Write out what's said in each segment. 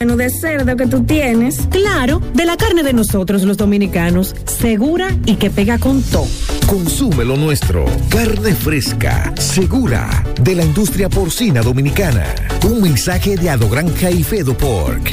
menú de cerdo que tú tienes. Claro, de la carne de nosotros los dominicanos, segura y que pega con todo. Consume lo nuestro. Carne fresca, segura, de la industria porcina dominicana. Un mensaje de Ado Granja y Fedo Pork.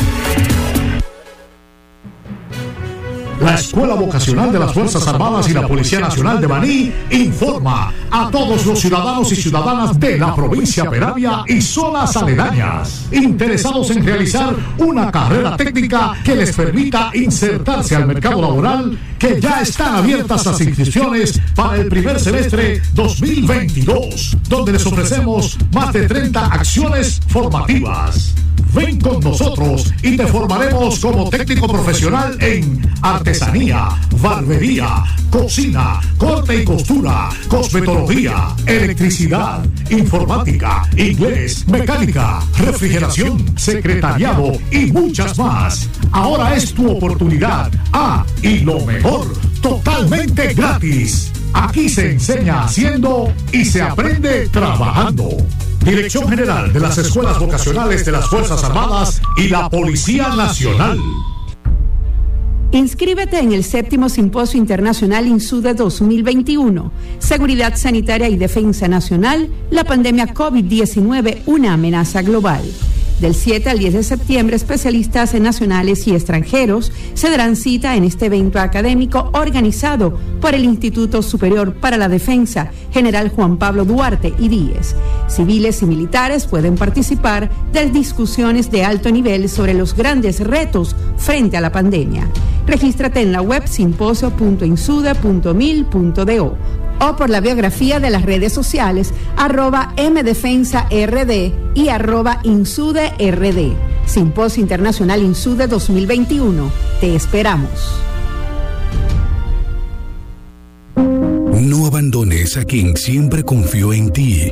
La Escuela Vocacional de las Fuerzas Armadas y la Policía Nacional de Baní informa a todos los ciudadanos y ciudadanas de la provincia Peravia y zonas aledañas interesados en realizar una carrera técnica que les permita insertarse al mercado laboral que ya están abiertas las inscripciones para el primer semestre 2022, donde les ofrecemos más de 30 acciones formativas. Ven con nosotros y te formaremos como técnico profesional en artesanía, barbería, cocina, corte y costura, cosmetología, electricidad, informática, inglés, mecánica, refrigeración, secretariado y muchas más. Ahora es tu oportunidad. Ah, y lo mejor, totalmente gratis. Aquí se enseña haciendo y se aprende trabajando. Dirección General de las Escuelas Vocacionales de las Fuerzas Armadas y la Policía Nacional. Inscríbete en el séptimo Simposio Internacional INSUDE 2021. Seguridad Sanitaria y Defensa Nacional, la pandemia COVID-19, una amenaza global. Del 7 al 10 de septiembre, especialistas nacionales y extranjeros se darán cita en este evento académico organizado por el Instituto Superior para la Defensa, General Juan Pablo Duarte y Díez. Civiles y militares pueden participar de discusiones de alto nivel sobre los grandes retos frente a la pandemia. Regístrate en la web simposio.insude.mil.do o por la biografía de las redes sociales arroba mdefensard y arroba insuderd. Simposio Internacional Insude 2021. Te esperamos. No abandones a quien siempre confió en ti.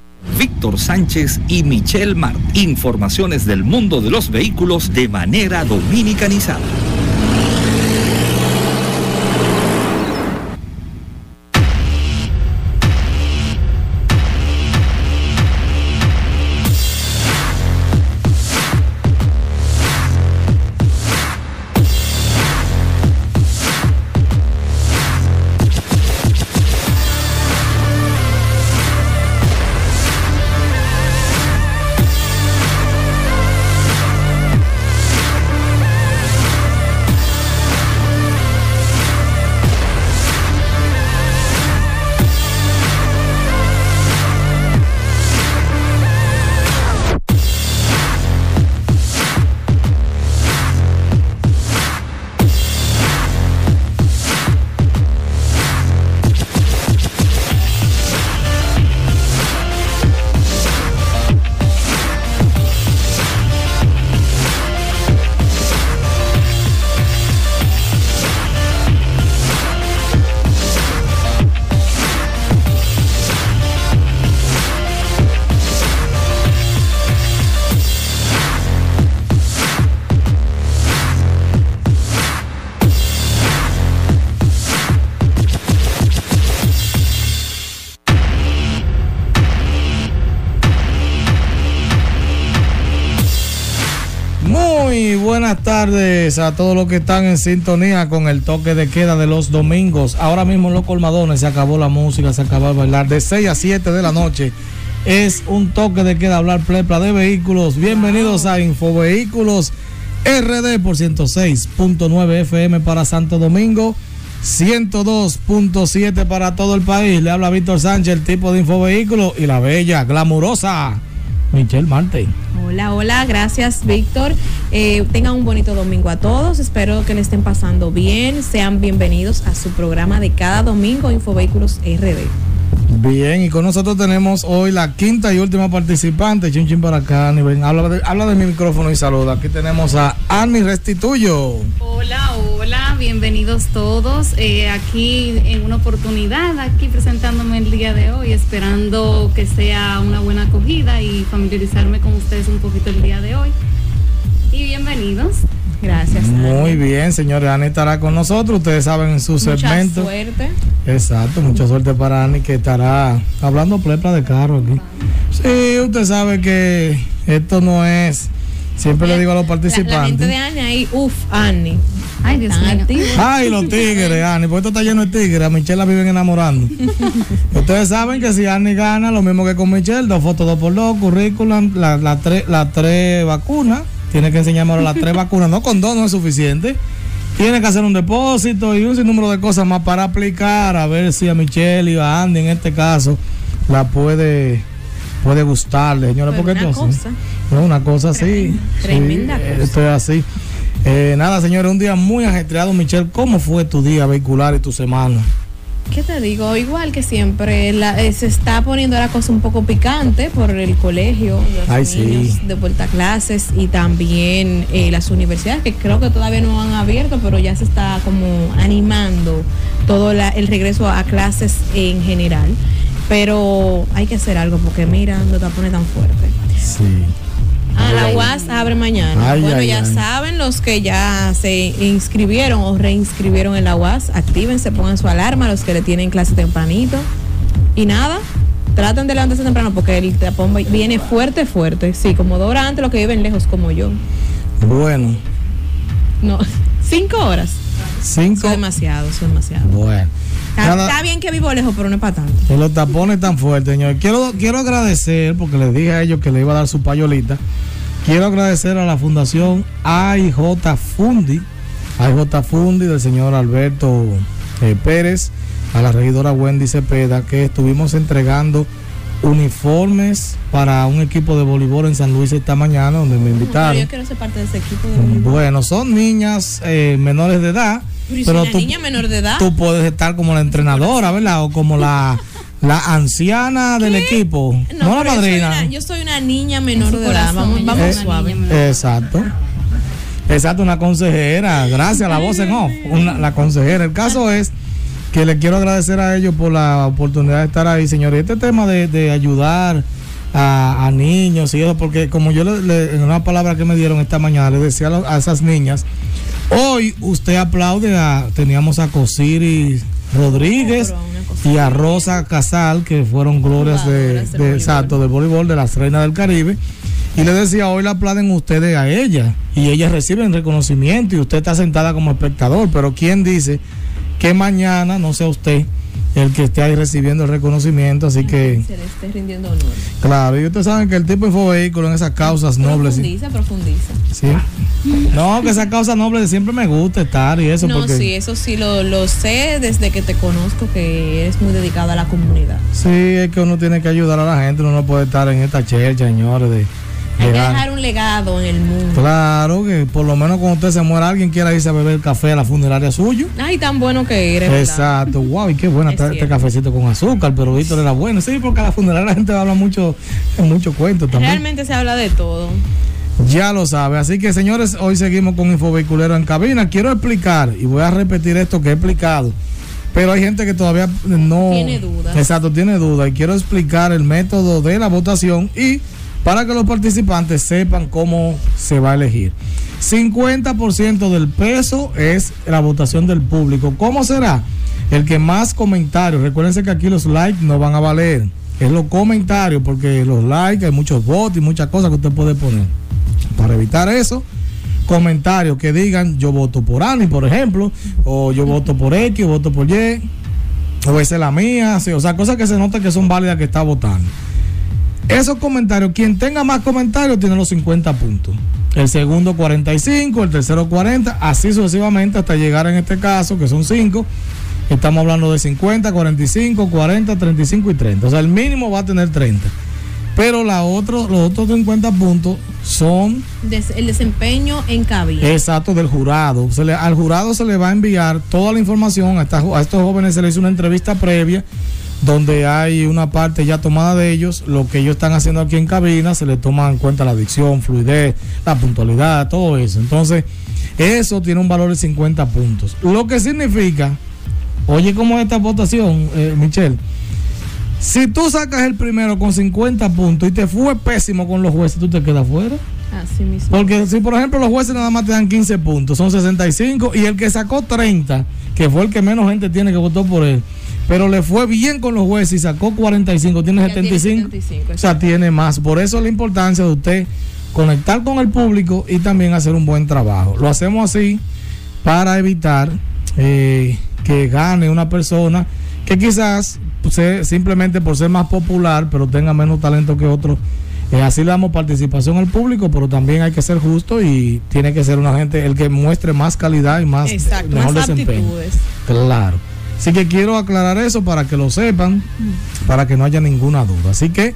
Víctor Sánchez y Michelle Mart. Informaciones del mundo de los vehículos de manera dominicanizada. Tardes a todos los que están en sintonía con el toque de queda de los domingos. Ahora mismo en los colmadones se acabó la música, se acabó el bailar. De 6 a 7 de la noche es un toque de queda hablar plepla de vehículos. Bienvenidos a Infovehículos RD por 106.9 FM para Santo Domingo 102.7 para todo el país. Le habla Víctor Sánchez, el tipo de infovehículo y la bella, glamurosa Michelle Marte. Hola, hola, gracias Víctor. Eh, tengan un bonito domingo a todos. Espero que le estén pasando bien. Sean bienvenidos a su programa de cada domingo Infovehículos RD. Bien, y con nosotros tenemos hoy la quinta y última participante. Chin, chin para acá, Ani. Ven, habla, de, habla de mi micrófono y saluda. Aquí tenemos a Ani Restituyo. Hola, hola, bienvenidos todos. Eh, aquí en una oportunidad, aquí presentándome el día de hoy, esperando que sea una buena acogida y familiarizarme con ustedes un poquito el día de hoy. Y bienvenidos. Gracias. Muy bien, señores. Ani estará con nosotros. Ustedes saben en su Mucha segmento. suerte. Exacto, mucha suerte para Ani que estará hablando plepla de carro aquí. Sí, usted sabe que esto no es. Siempre le digo a los La, la gente participantes. de Annie ahí, uff, Annie. Ay, Dios Tan mío. activa. Ay, los tigres, Ani, porque esto está lleno de tigres. A Michelle la viven enamorando. Ustedes saben que si Ani gana, lo mismo que con Michelle, dos fotos, dos por dos, currículum, las la tres las tres vacunas. Tiene que enseñarme ahora las tres vacunas. No con dos no es suficiente. Tiene que hacer un depósito y un sinnúmero de cosas más para aplicar. A ver si a Michelle y a Andy, en este caso, la puede, puede gustarle, señores. Pero porque una cosa. No, una cosa así. Tremenda Sí, cosa. Esto es así. Eh, nada, señores, un día muy ajetreado, Michelle. ¿Cómo fue tu día vehicular y tu semana? ¿Qué te digo? Igual que siempre, la- eh, se está poniendo la cosa un poco picante por el colegio, los Ay, sí. niños de vuelta a clases y también eh, las universidades, que creo que todavía no han abierto, pero ya se está como animando todo la- el regreso a clases en general. Pero hay que hacer algo porque mira, no te pone tan fuerte. Sí. Ah, la UAS abre mañana. Ay, bueno, ay, ya ay. saben los que ya se inscribieron o reinscribieron en la UAS, actívense, pongan su alarma, los que le tienen clase tempranito. Y nada, traten de levantarse temprano porque el tapón viene fuerte, fuerte. Sí, como dos horas antes los que viven lejos como yo. Bueno, No, cinco horas. cinco. Es demasiado, eso es demasiado. Bueno. Está, bien que vivo lejos, pero no es para tanto. Que los tapones tan fuertes, señor. Quiero, quiero agradecer, porque les dije a ellos que le iba a dar su payolita. Quiero agradecer a la Fundación AIJ Fundi, AIJ Fundi del señor Alberto eh, Pérez, a la regidora Wendy Cepeda, que estuvimos entregando uniformes para un equipo de voleibol en San Luis esta mañana, donde me invitaron. yo quiero ser parte de ese equipo de voleibol. Bueno, son niñas eh, menores de edad, Pero una tú, niña menor de edad. tú puedes estar como la entrenadora, ¿verdad? O como la, la anciana del equipo, no, la pero yo soy madrina. una- Yo soy una niña menor de edad. Vamos, vamos es suave. Exacto. Exacto, una consejera. Gracias, la voz en off. Una- la consejera. El caso es que le quiero agradecer a ellos por la oportunidad de estar ahí, señores. Este tema de, de ayudar a, a niños y eso, porque como yo le- le- en una palabra que me dieron esta mañana, le decía a, lo- a esas niñas, hoy usted aplaude a, teníamos a Cosiri Rodríguez y a Rosa Casal, que fueron glorias de, de- voleibol. exacto, del voleibol de las reinas del Caribe. Y le decía, hoy la aplauden ustedes a ella y ellas reciben reconocimiento y usted está sentada como espectador, pero ¿quién dice que mañana no sea usted el que esté ahí recibiendo el reconocimiento? Así que, Se le esté rindiendo honor. claro, y ustedes saben que el tipo de infovehículo en esas causas nobles. Profundiza, profundiza. sí. No, que esas causas nobles siempre me gusta estar y eso no, porque... sí, eso sí lo, lo sé desde que te conozco que eres muy dedicado a la comunidad. Sí, es que uno tiene que ayudar a la gente, uno no puede estar en esta chercha, señores, de... Hay que llegar- dejar un legado en el mundo. Claro, que por lo menos cuando usted se muera, alguien quiera irse a beber café a la funeraria suyo. Ay, tan bueno que eres. ¿verdad? Exacto, wow, y qué buena Es está este cafecito con azúcar, pero Víctor era bueno. Sí, porque a la funeraria la gente habla mucho, mucho cuento también. Realmente se habla de todo. Ya lo sabe. Así que, señores, hoy seguimos con Infovehiculero en cabina. Quiero explicar, y voy a repetir esto que he explicado, pero hay gente que todavía no. Tiene dudas. Exacto, tiene dudas. Y quiero explicar el método de la votación y para que los participantes sepan cómo se va a elegir. 50% del peso es la votación del público. ¿Cómo será? El que más comentarios, recuérdense que aquí los likes no van a valer, es los comentarios, porque los likes hay muchos votos y muchas cosas que usted puede poner. Para evitar eso, comentarios que digan yo voto por Ani, por ejemplo, o yo voto por X, o voto por Y, o esa es la mía, o sea, cosas que se nota que son válidas que está votando. Esos comentarios, quien tenga más comentarios tiene los 50 puntos. El segundo 45, el tercero 40, así sucesivamente hasta llegar en este caso, que son 5. Estamos hablando de 50, 45, 40, 35 y 30. O sea, el mínimo va a tener 30. Pero la otro, los otros 50 puntos son Des- el desempeño en cabina. Exacto, del jurado. Se le- al jurado se le va a enviar toda la información. A, esta- a estos jóvenes se les hizo una entrevista previa donde hay una parte ya tomada de ellos, lo que ellos están haciendo aquí en cabina, se le toma en cuenta la dicción, fluidez, la puntualidad, todo eso. Entonces, eso tiene un valor de 50 puntos. Lo que significa, oye, ¿cómo es esta votación, eh, Michelle? Si tú sacas el primero con 50 puntos y te fue pésimo con los jueces, tú te quedas fuera. Así mismo. Porque si por ejemplo los jueces nada más te dan 15 puntos, son 65 y el que sacó 30, que fue el que menos gente tiene que votó por él, pero le fue bien con los jueces y sacó 45, tiene Ya tiene 75, 75, o sea, tiene más. Por eso la importancia de usted conectar con el público y también hacer un buen trabajo. Lo hacemos así para evitar eh, que gane una persona que quizás pues, simplemente por ser más popular, pero tenga menos talento que otros. Eh, así le damos participación al público, pero también hay que ser justo y tiene que ser una gente el que muestre más calidad y más Exacto, mejor más desempeño. aptitudes. Claro. Así que quiero aclarar eso para que lo sepan, para que no haya ninguna duda. Así que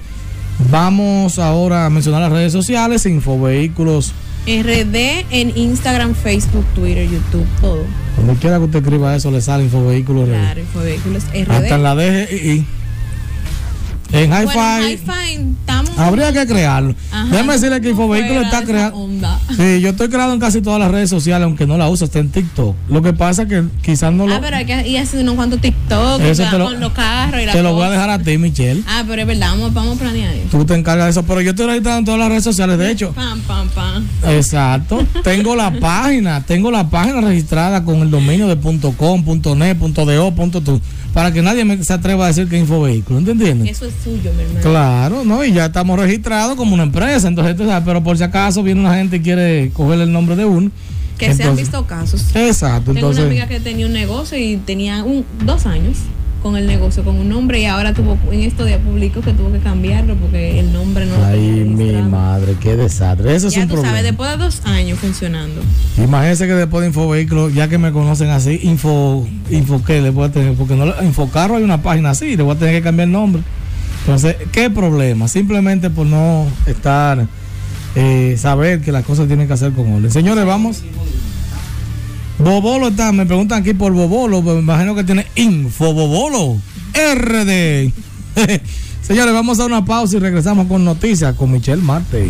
vamos ahora a mencionar las redes sociales, Infovehículos, RD en Instagram, Facebook, Twitter, YouTube, todo. donde quiera que usted escriba eso, le sale Infovehículos. Claro, Infovehículos RD. Hasta en la DGI. En Hi-Fi. Bueno. Habría que crearlo. Ajá, Déjame decirle que Infovehículos fuera está onda. Sí, yo estoy creado en casi todas las redes sociales, aunque no la uso, está en TikTok. Lo que pasa es que quizás no lo. Ah, pero hay que ir haciendo unos cuantos TikTok Eso te lo- con los carros y la te lo voy a dejar a ti, Michelle. Ah, pero es verdad, vamos, vamos a planear eso. Tú te encargas de eso, pero yo estoy registrado en todas las redes sociales, de hecho. Pam, pam, pam. Exacto. tengo la página, tengo la página registrada con el dominio de .com, .net, .do, .tu, para que nadie me se atreva a decir que es Infovehículo, ¿te entiendes? Eso es suyo, mi hermano. Claro, ¿no? Y ya estamos registrados como una empresa, entonces, tú sabes, pero por si acaso viene una gente y quiere coger el nombre de uno. Que se han visto casos. Exacto, Tengo entonces. una amiga que tenía un negocio y tenía un, dos años con el negocio, con un nombre y ahora tuvo en estos días públicos que tuvo que cambiarlo porque el nombre no lo Ay, tenía mi madre, qué desastre. Eso es un tú problema. sabes, después de dos años funcionando. Imagínense que después de Infovehículo, ya que me conocen así, Info, Info ¿qué le voy a tener? Porque no, le- Infocarro hay una página así, le voy a tener que cambiar el nombre. Entonces, ¿qué problema? Simplemente por no estar, eh, saber que las cosas tienen que hacer con orden. Señores, vamos. Bobolo está, me preguntan aquí por Bobolo, me imagino que tiene Info Bobolo, RD. Señores, vamos a una pausa y regresamos con noticias con Michelle Marte.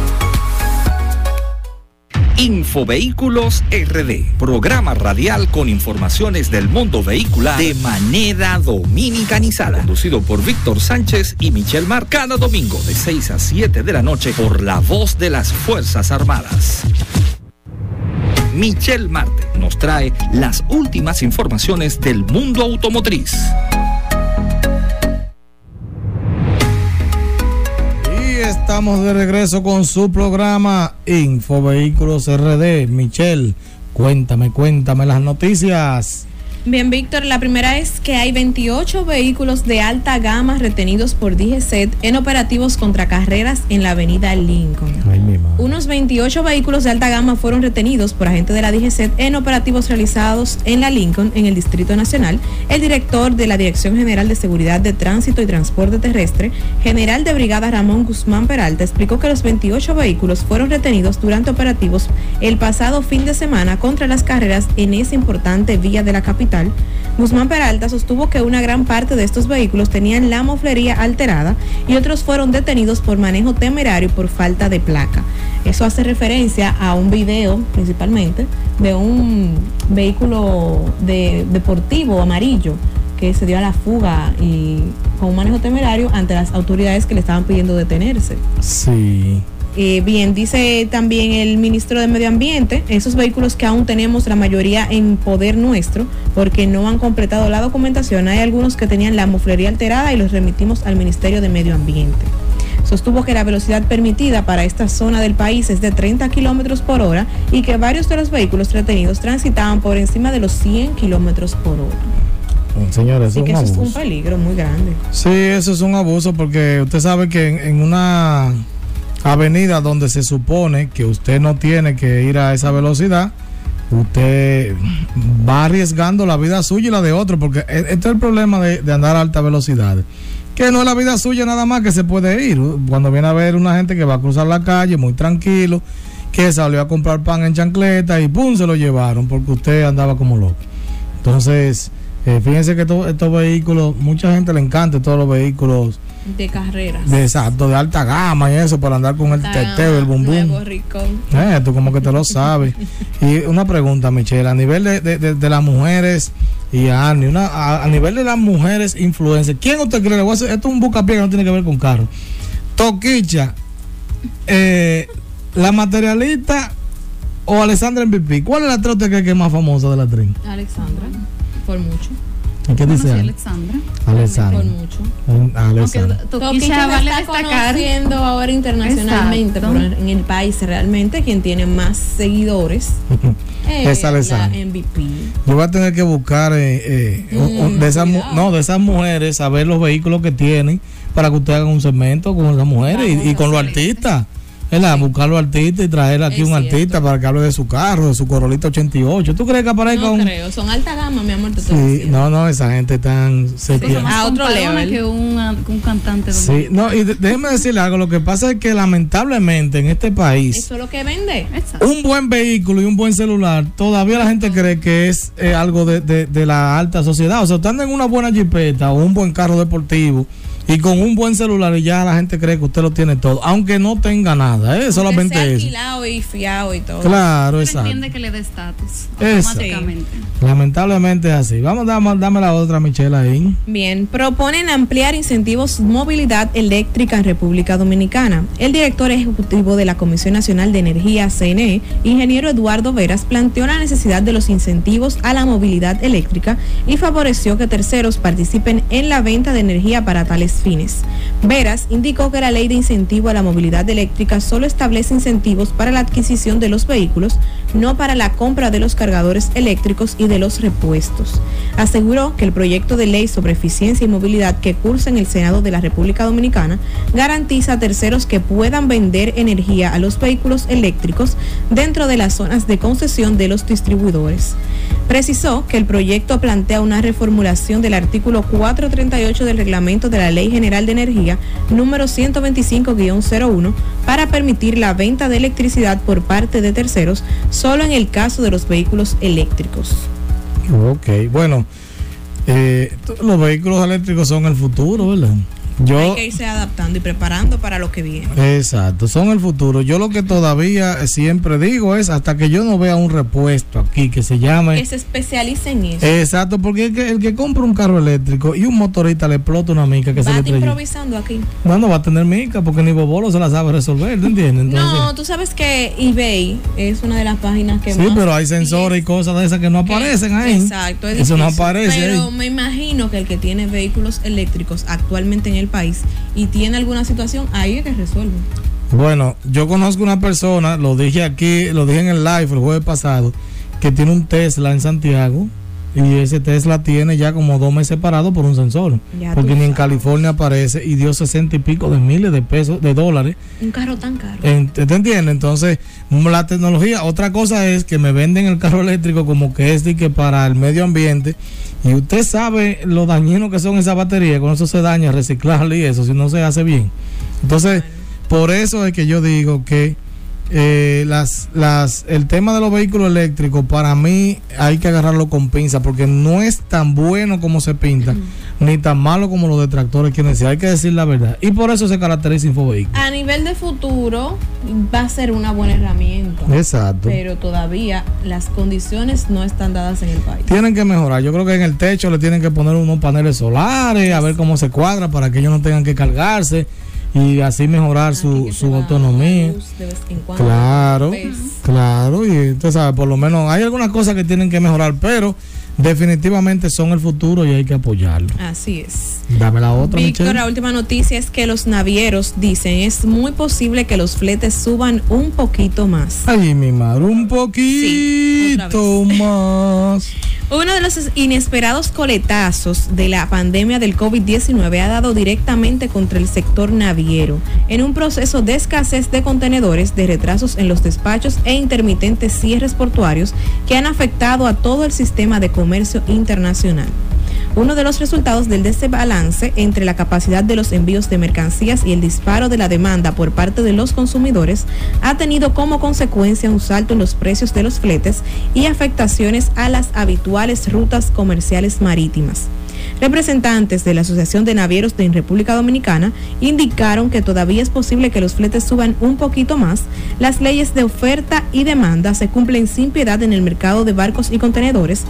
Infovehículos RD, programa radial con informaciones del mundo vehicular de manera dominicanizada, conducido por Víctor Sánchez y Michelle Mar, cada domingo de 6 a 7 de la noche por la voz de las Fuerzas Armadas. Michelle Marte nos trae las últimas informaciones del mundo automotriz. Estamos de regreso con su programa Infovehículos RD. Michelle, cuéntame, cuéntame las noticias. Bien, Víctor, la primera es que hay 28 vehículos de alta gama retenidos por DGCET en operativos contra carreras en la avenida Lincoln. Ay. Unos 28 vehículos de alta gama fueron retenidos por agentes de la DGCET en operativos realizados en la Lincoln, en el Distrito Nacional. El director de la Dirección General de Seguridad de Tránsito y Transporte Terrestre, general de brigada Ramón Guzmán Peralta, explicó que los 28 vehículos fueron retenidos durante operativos el pasado fin de semana contra las carreras en esa importante vía de la capital. Guzmán Peralta sostuvo que una gran parte de estos vehículos tenían la moflería alterada y otros fueron detenidos por manejo temerario y por falta de placa. Eso hace referencia a un video principalmente de un vehículo de, deportivo amarillo que se dio a la fuga y con un manejo temerario ante las autoridades que le estaban pidiendo detenerse. Sí. Eh, bien, dice también el ministro de Medio Ambiente, esos vehículos que aún tenemos la mayoría en poder nuestro porque no han completado la documentación, hay algunos que tenían la muflería alterada y los remitimos al Ministerio de Medio Ambiente. Sostuvo que la velocidad permitida para esta zona del país es de 30 kilómetros por hora y que varios de los vehículos retenidos transitaban por encima de los 100 kilómetros por hora. Señores, Así es que un eso es un peligro muy grande. Sí, eso es un abuso porque usted sabe que en, en una avenida donde se supone que usted no tiene que ir a esa velocidad, usted va arriesgando la vida suya y la de otro, porque e- este es el problema de, andar a alta velocidad. Que no es la vida suya nada más que se puede ir. Cuando viene a ver una gente que va a cruzar la calle muy tranquilo, que salió a comprar pan en chancleta y pum, se lo llevaron porque usted andaba como loco. Entonces, eh, fíjense que to- estos vehículos, mucha gente le encanta todos los vehículos De carreras. de exacto, de alta gama y eso, para andar con el teteo, el bum bum. Nuevo Ricón. Eh, tú como que te lo sabes. y una pregunta, Michelle, a nivel de, de- de- de las mujeres y a Annie, una, a, a nivel de las mujeres influencers, ¿quién usted cree? Le voy a hacer- esto es un bucapié que no tiene que ver con carro. Toquicha, eh, la materialista o Alessandra MVP. ¿Cuál es la tres usted cree que es más famosa de las tres? Alexandra, por mucho. ¿Y ¿Qué dice? Alexandra. Alessandra. Por mucho. Mm, Alessandra. Toquilla vale está destacar. conociendo ahora internacionalmente, Exacto. pero en el país realmente quien tiene más seguidores Es Alessandra. la MVP. Yo voy a tener que buscar eh, eh, un- un- de esas mu- no de esas mujeres saber los vehículos que tienen para que usted haga un segmento con esas mujeres y, y con los artistas. ¿Verdad? Buscar los artistas y traer aquí un artista para que hable de su carro, de su Corolita 88. ¿Tú crees que aparezca No un.? creo, son alta gama, mi amor, te Sí, no, no, esa gente tan. se más A otro level. que un, que un cantante. Sí, no, y déjeme decirle algo. Lo que pasa es que lamentablemente en este país. Eso es lo que vende. un buen vehículo y un buen celular, todavía la gente cree que es eh, algo de, de- de la alta sociedad. O sea, usted anda en una buena jipeta o un buen carro deportivo y con un buen celular y ya la gente cree que usted lo tiene todo, aunque no tenga nada, ¿eh? solamente sea eso. alquilado y fiado y todo. Claro, Uno exacto. entiende que le dé estatus Eso. automáticamente. Lamentablemente es así. Vamos, dame, dame la otra, Michelle, ahí. Bien, proponen ampliar incentivos movilidad eléctrica en República Dominicana. El director ejecutivo de la Comisión Nacional de Energía, CNE, ingeniero Eduardo Veras, planteó la necesidad de los incentivos a la movilidad eléctrica y favoreció que terceros participen en la venta de energía para tales fines. Veras indicó que la ley de incentivo a la movilidad eléctrica solo establece incentivos para la adquisición de los vehículos, no para la compra de los cargadores eléctricos y de los repuestos. Aseguró que el proyecto de ley sobre eficiencia y movilidad que cursa en el Senado de la República Dominicana garantiza a terceros que puedan vender energía a los vehículos eléctricos dentro de las zonas de concesión de los distribuidores. Precisó que el proyecto plantea una reformulación del artículo 438 del reglamento de la Ley General de Energía número 125-01 para permitir la venta de electricidad por parte de terceros solo en el caso de los vehículos eléctricos. Ok, bueno, eh, los vehículos eléctricos son el futuro, ¿verdad? Yo, Hay que irse adaptando y preparando para lo que viene. Exacto, son el futuro. Yo lo que todavía siempre digo es hasta que yo no vea un repuesto aquí que se llame. Que se especialice en eso. Exacto, porque el que, el que compra un carro eléctrico y un motorista le explota una mica que se le improvisando aquí. No, no va a tener mica porque ni Bobolo se la sabe resolver, ¿te entiendes? Entonces, No, tú sabes que eBay es una de las páginas que sí, más pero hay sensores y cosas de esas que no aparecen ahí. Exacto, es Eso no aparece Pero ahí. me imagino que el que tiene vehículos eléctricos actualmente en el país y tiene alguna situación, ahí es que resuelve. Bueno, yo conozco una persona, lo dije aquí, lo dije en el live el jueves pasado, que tiene un Tesla en Santiago y ese Tesla tiene ya como dos meses parado por un sensor. Ya porque ni en California aparece y dio sesenta y pico de miles de pesos, de dólares. Un carro tan caro. En- ¿Te entiendes? Entonces, la tecnología, otra cosa es que me venden el carro eléctrico como que es de que para el medio ambiente. Y usted sabe lo dañino que son esas baterías, con eso se daña reciclarle y eso, si no se hace bien. Entonces, por eso es que yo digo que eh, las, las, el tema de los vehículos eléctricos, para mí hay que agarrarlo con pinza, porque no es tan bueno como se pinta, ni tan malo como los detractores quieren decir. Hay que decir la verdad. Y por eso se caracteriza Infovehículos. A nivel de futuro, va a ser una buena herramienta. Exacto. Pero todavía las condiciones no están dadas en el país. Tienen que mejorar. Yo creo que en el techo le tienen que poner unos paneles solares, a ver cómo se cuadra para que ellos no tengan que cargarse y así mejorar su, su autonomía. Claro, claro, y usted sabe, por lo menos hay algunas cosas que tienen que mejorar, pero definitivamente son el futuro y hay que apoyarlo. Así es. Dame la otra. Víctor, la última noticia es que los navieros dicen es muy posible que los fletes suban un poquito más. Ay, mi madre, un poquito más. Uno de los inesperados coletazos de la pandemia del COVID-19 ha dado directamente contra el sector naviero, en un proceso de escasez de contenedores, de retrasos en los despachos e intermitentes cierres portuarios que han afectado a todo el sistema de comercio internacional. Uno de los resultados del desbalance entre la capacidad de los envíos de mercancías y el disparo de la demanda por parte de los consumidores ha tenido como consecuencia un salto en los precios de los fletes y afectaciones a las habituales rutas comerciales marítimas. Representantes de la Asociación de Navieros de República Dominicana indicaron que todavía es posible que los fletes suban un poquito más. Las leyes de oferta y demanda se cumplen sin piedad en el mercado de barcos y contenedores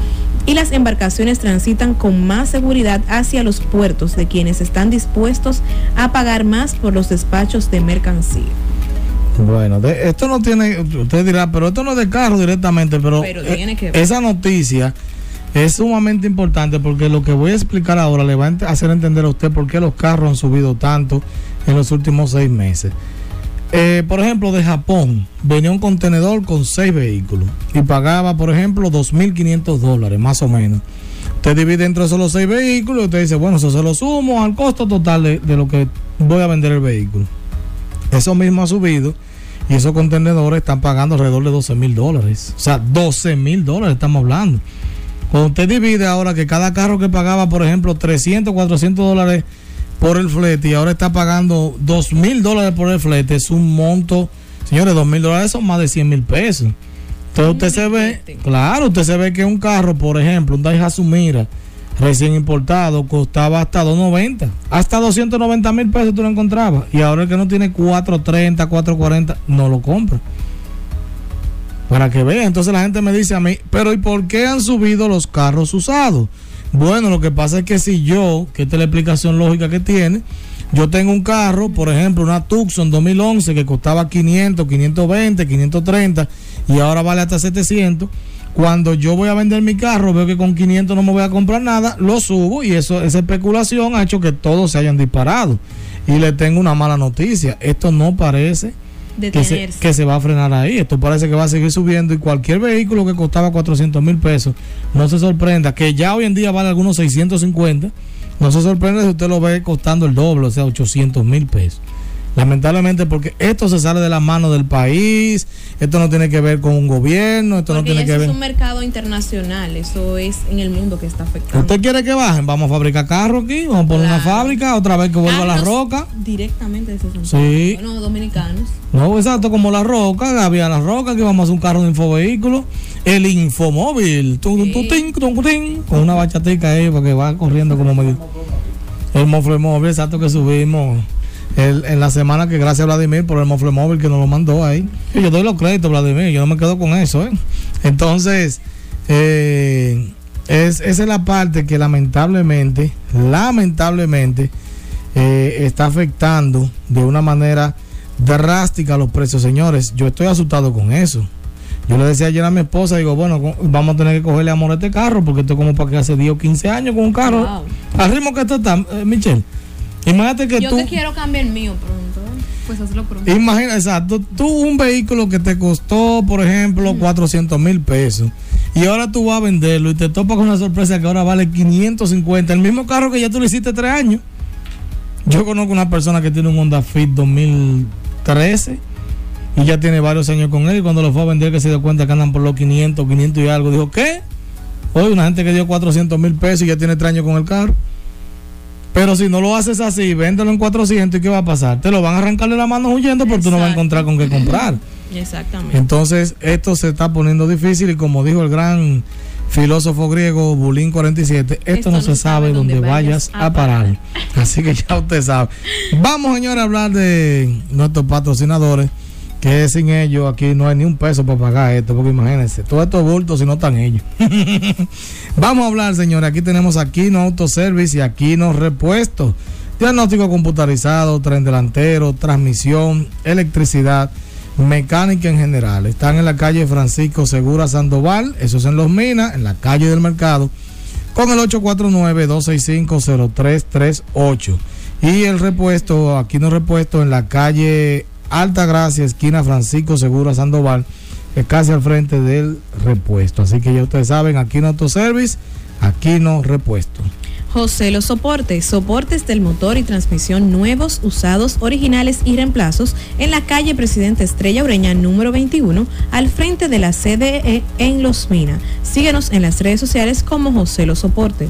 y las embarcaciones transitan con más seguridad hacia los puertos de quienes están dispuestos a pagar más por los despachos de mercancía. Bueno, esto no tiene, usted dirá, pero esto no es de carro directamente, pero, eh, esa noticia es sumamente importante porque lo que voy a explicar ahora le va a hacer entender a usted por qué los carros han subido tanto en los últimos seis meses. Eh, por ejemplo, de Japón venía un contenedor con seis vehículos y pagaba, por ejemplo, 2.500 dólares, más o menos. Usted divide entre esos seis vehículos y usted dice, bueno, eso se lo sumo al costo total de, de lo que voy a vender el vehículo. Eso mismo ha subido y esos contenedores están pagando alrededor de 12 mil dólares. O sea, 12 mil dólares estamos hablando. Cuando usted divide ahora que cada carro que pagaba, por ejemplo, 300, 400 dólares por el flete y ahora está pagando 2 mil dólares por el flete, es un monto, señores, 2 mil dólares son más de 100 mil pesos. Entonces usted se ve, claro, usted se ve que un carro, por ejemplo, un Daihatsu Mira, recién importado, costaba hasta 290, hasta 290 mil pesos tú lo encontrabas. Y ahora el que no tiene 430, 440, no lo compra. Para que vea, entonces la gente me dice a mí, pero ¿y por qué han subido los carros usados? Bueno, lo que pasa es que si yo, que esta es la explicación lógica que tiene, yo tengo un carro, por ejemplo, una Tucson 2011 que costaba 500, 520, 530 y ahora vale hasta 700. Cuando yo voy a vender mi carro, veo que con 500 no me voy a comprar nada, lo subo y eso, esa especulación ha hecho que todos se hayan disparado. Y le tengo una mala noticia, esto no parece que se, que se, va a frenar ahí. Esto parece que va a seguir subiendo y cualquier vehículo que costaba 400 mil pesos, no se sorprenda, que ya hoy en día vale algunos 650, no se sorprende si usted lo ve costando el doble, o sea, 800 mil pesos. Lamentablemente porque esto se sale de la mano del país, esto no tiene que ver con un gobierno, esto no tiene que ver... es un mercado internacional, eso es en el mundo que está afectando. ¿Usted quiere que bajen? Vamos a fabricar carros aquí, vamos a poner una fábrica, otra vez que vuelva a la roca. Directamente desde San Sí. Bueno, dominicanos. No, exacto, como la roca, había la roca, que vamos a hacer un carro de infovehículo, el infomóvil, con una bachatica ahí para que va corriendo como medio... El móvil, exacto, que subimos en la semana que gracias a Vladimir por el mofle móvil que nos lo mandó ahí. Y yo doy los créditos, Vladimir, yo no me quedo con eso. ¿eh? Entonces, eh, es, esa es la parte que lamentablemente, lamentablemente, eh, está afectando de una manera drástica los precios, señores. Yo estoy asustado con eso. Yo le decía ayer a mi esposa, digo, bueno, vamos a tener que cogerle amor a este carro, porque esto es como para que hace 10 o 15 años con un carro. Al ritmo que esto está, Michelle. Imagínate que Yo tú. que quiero cambiar el mío pronto. Pues hazlo pronto. Imagina, exacto. Tú un vehículo que te costó, por ejemplo, 400 mil pesos. Y ahora tú vas a venderlo y te topas con una sorpresa que ahora vale 550. El mismo carro que ya tú le hiciste tres años. Yo conozco una persona que tiene un Honda Fit 2013 y ya tiene varios años con él. Y cuando lo fue a vender, que se dio cuenta que andan por los 500, 500 y algo, dijo, ¿qué? Hoy una gente que dio 400 mil pesos y ya tiene tres años con el carro. Pero si no lo haces así, véndelo en 400 y ¿qué va a pasar? Te lo van a arrancarle la mano huyendo porque tú no vas a encontrar con qué comprar. Exactamente. Entonces, esto se está poniendo difícil y como dijo el gran filósofo griego Bulín 47, esto, no, se sabe dónde vayas a parar. Así que ya usted sabe. Vamos, señores, a hablar de nuestros patrocinadores, que sin ellos aquí no hay ni un peso para pagar esto, porque imagínense, todos estos bultos si no están ellos. Vamos a hablar, señores, aquí tenemos Aquino Autoservice y Aquino Repuestos. Diagnóstico computarizado, tren delantero, transmisión, electricidad mecánica en general. Están en la calle Francisco Segura Sandoval, eso es en Los Minas, en la calle del Mercado, con el 849-265-0338. Y el repuesto, aquí no repuesto, en la calle Alta Gracia, esquina Francisco Segura Sandoval, es casi al frente del repuesto. Así que ya ustedes saben, aquí no autoservice, aquí no repuesto. José Los Soportes, soportes del motor y transmisión nuevos, usados, originales y reemplazos en la calle Presidente Estrella Ureña número 21 al frente de la CDE en Los Minas. Síguenos en las redes sociales como José Los Soportes.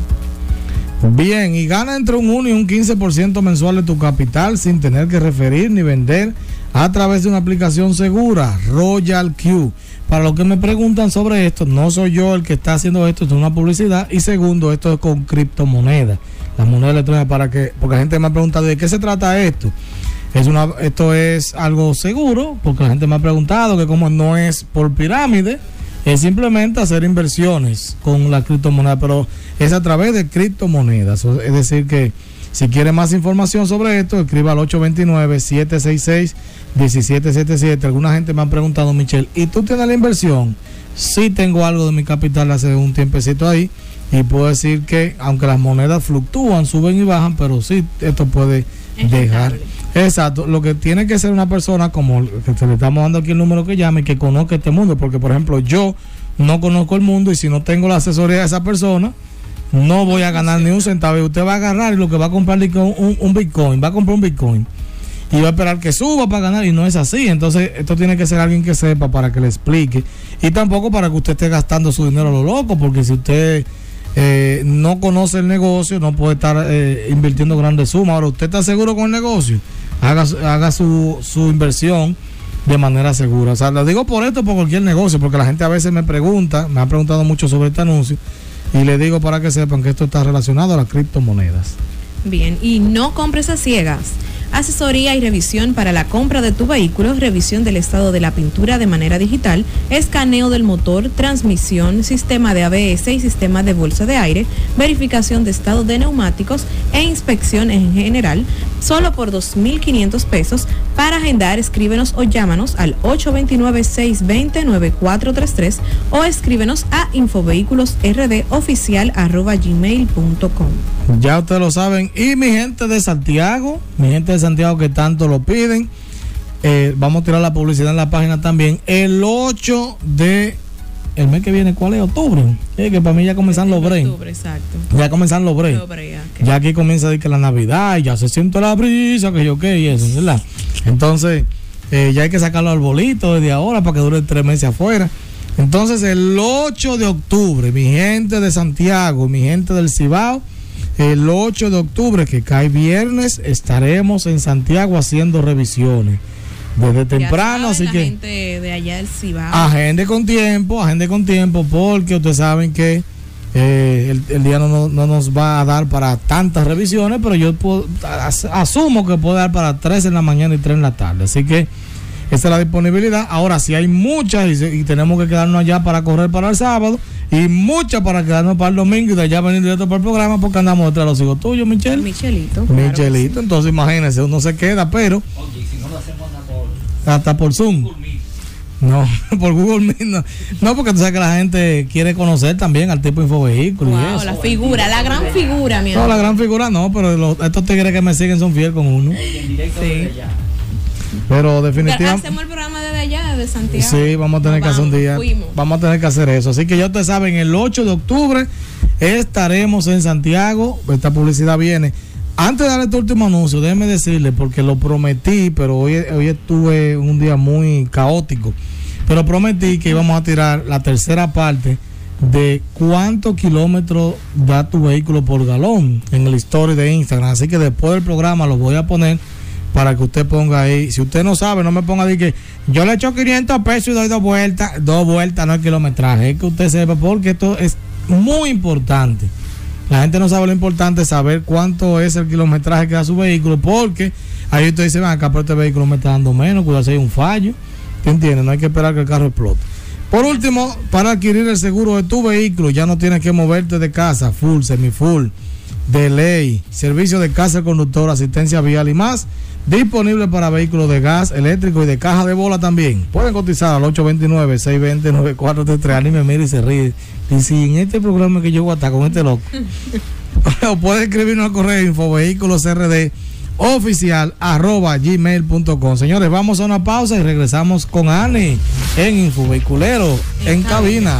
Bien, y gana entre un 1 y un 15% mensual de tu capital sin tener que referir ni vender a través de una aplicación segura, Royal Q. Para los que me preguntan sobre esto, no soy yo el que está haciendo esto, es una publicidad. Y segundo, esto es con criptomonedas, la moneda electrónica para que, porque la gente me ha preguntado de qué se trata esto. Es una, esto es algo seguro, porque la gente me ha preguntado que como no es por pirámide, es simplemente hacer inversiones con la criptomoneda, pero es a través de criptomonedas. Es decir que si quiere más información sobre esto, escriba al 829 766 1777. Alguna gente me ha preguntado, Michelle, ¿y tú tienes la inversión? Sí tengo algo de mi capital hace un tiempecito ahí y puedo decir que aunque las monedas fluctúan, suben y bajan, pero sí, esto puede dejar. Exacto, lo que tiene que ser una persona como que se le estamos dando aquí el número que llame, que conozca este mundo, porque por ejemplo yo no conozco el mundo y si no tengo la asesoría de esa persona, no voy a ganar ni un centavo. Y usted va a agarrar y lo que va a comprar un, un Bitcoin, va a comprar un Bitcoin y va a esperar que suba para ganar y no es así. Entonces, esto tiene que ser alguien que sepa para que le explique y tampoco para que usted esté gastando su dinero a lo loco, porque si usted eh, no conoce el negocio, no puede estar eh, invirtiendo grandes sumas. Ahora, usted está seguro con el negocio, haga, haga su, su inversión de manera segura. O sea, lo digo por esto, por cualquier negocio, porque la gente a veces me pregunta, me ha preguntado mucho sobre este anuncio, y le digo para que sepan que esto está relacionado a las criptomonedas. Bien, y no compres a ciegas asesoría y revisión para la compra de tu vehículo, revisión del estado de la pintura de manera digital, escaneo del motor, transmisión, sistema de ABS y sistema de bolsa de aire, verificación de estado de neumáticos e inspección en general, solo por 2.500 pesos. Para agendar, escríbenos o llámanos al 829-620-9433 o escríbenos a infovehículosrdoficial.gmail.com. Ya ustedes lo saben. Y mi gente de Santiago, mi gente de Santiago que tanto lo piden, eh, vamos a tirar la publicidad en la página también. El 8 de el mes que viene, ¿cuál es? Octubre. que para mí ya comienzan los breaks. Ya comienzan los breaks. Ya aquí comienza a decir que la Navidad, ya se siente la brisa, que yo qué, y eso, ¿verdad? Entonces, eh, ya hay que sacar los arbolitos desde ahora para que dure tres meses afuera. Entonces, el 8 de octubre, mi gente de Santiago, mi gente del Cibao, el 8 de octubre, que cae viernes, estaremos en Santiago haciendo revisiones. Desde temprano, así que. Gente de allá del Cibao. Agende con tiempo, agende con tiempo, porque ustedes saben que eh, el, día no, nos va a dar para tantas revisiones, pero yo asumo que puede dar para 3 en la mañana y 3 en la tarde. Así que esa es la disponibilidad. Ahora, si hay muchas y, tenemos que quedarnos allá para correr para el sábado y muchas para quedarnos para el domingo y de allá venir directo para el programa porque andamos detrás de los hijos tuyos, Michelle. Michelito. Michelito. Entonces, imagínense, uno se queda, pero. Oye, si no lo hacemos hasta por Zoom. No, por Google Meet no. no. porque tú sabes que la gente quiere conocer también al tipo de infovehículo y eso. la figura, la gran figura, mi No, la gran figura no, pero estos tigres que me siguen son fieles con uno. sí. Pero definitivamente. Hacemos el programa desde allá, de Santiago. Sí, vamos a tener que hacer un día. Vamos a tener que hacer eso. Así que ya ustedes saben, el 8 de octubre estaremos en Santiago. Esta publicidad viene. Antes de dar este último anuncio, déjeme decirle, porque lo prometí, pero hoy, hoy estuve un día muy caótico. Pero prometí que íbamos a tirar la tercera parte de cuántos kilómetros da tu vehículo por galón en el story de Instagram. Así que después del programa lo voy a poner para que usted ponga ahí. Si usted no sabe, no me ponga de que yo le echo 500 pesos y doy dos vueltas. Dos vueltas no es kilometraje. Es que usted sepa porque esto es muy importante. La gente no sabe lo importante saber cuánto es el kilometraje que da su vehículo porque ahí usted dice, acá, pero este vehículo me está dando menos, cuidado si hay un fallo. ¿Te entiendes? No hay que esperar que el carro explote. Por último, para adquirir el seguro de tu vehículo, ya no tienes que moverte de casa, full, semi full, de ley, servicio de casa conductor, asistencia vial y más, disponible para vehículos de gas, eléctrico y de caja de bola también. Pueden cotizar al 829-620-9433. Anime mira y se ríe. Y si en este programa que yo voy a estar con este loco, o puede escribirnos al correo infovehículos rd oficial arroba gmail.com. Señores, vamos a una pausa y regresamos con Ani en Infovehiculero, en cabina.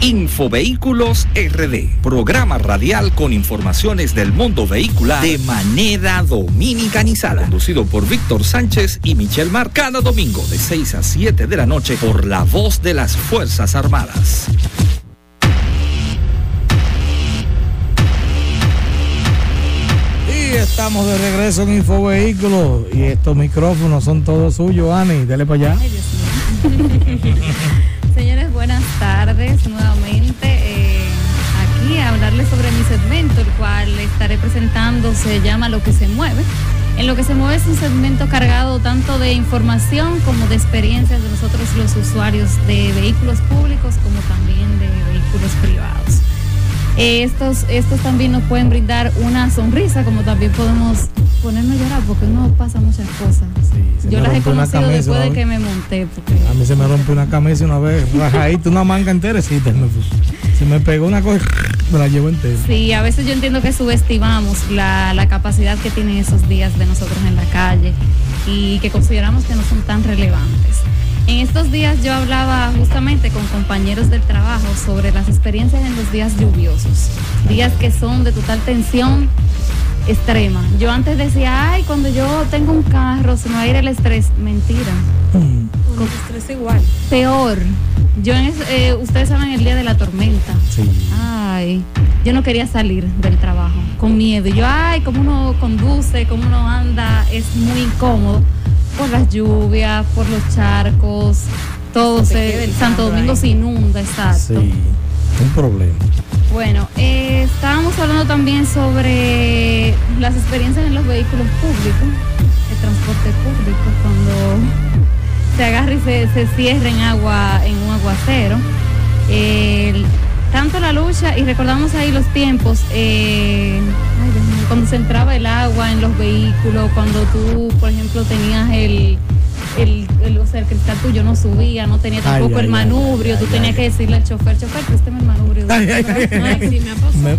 Infovehículos RD, programa radial con informaciones del mundo vehicular de manera dominicanizada, conducido por Víctor Sánchez y Michelle Mar, cada domingo de 6 a 7 de la noche por la voz de las Fuerzas Armadas. Y estamos de regreso en Infovehículos y estos micrófonos son todos suyos, Ani, dele para allá. Buenas tardes nuevamente. Eh, aquí a hablarles sobre mi segmento, el cual estaré presentando, se llama Lo que se mueve. En lo que se mueve es un segmento cargado tanto de información como de experiencias de nosotros los usuarios de vehículos públicos como también de vehículos privados. Eh, estos, estos también nos pueden brindar una sonrisa, como también podemos ponernos a llorar, porque uno pasa muchas cosas. Yo las he conocido después de que me monté. Porque... A mí se me rompió una camisa una vez, rajadita, una manga enterecita. Me puso. Se me pegó una cosa, me la llevo entera. Sí, a veces yo entiendo que subestimamos la, la capacidad que tienen esos días de nosotros en la calle y que consideramos que no son tan relevantes. En estos días yo hablaba justamente con compañeros del trabajo sobre las experiencias en los días lluviosos, días que son de total tensión extrema. Yo antes decía, ay, cuando yo tengo un carro se me va a ir el estrés. Mentira. Con estrés igual. Peor. Yo en eh, ustedes saben el día de la tormenta. Ay, yo no quería salir del trabajo con miedo. Yo, ay, cómo uno conduce, cómo uno anda, es muy incómodo por las lluvias, por los charcos, todo Se Santo Domingo ahí. se inunda, exacto. Sí, un problema. Bueno, eh, estábamos hablando también sobre las experiencias en los vehículos públicos, el transporte público, cuando se agarra y se, se cierra en agua, en un aguacero. El- tanto la lucha, y recordamos ahí los tiempos, eh, ay, Dios mío, cuando se entraba el agua en los vehículos, cuando tú, por ejemplo, tenías el, el, el- o sea, el cristal tuyo no subía, no tenía tampoco ay, el ay, manubrio, tú tenías que decirle al chofer, chofer, préstame el manubrio. Ay, ay, ay, ay. sí,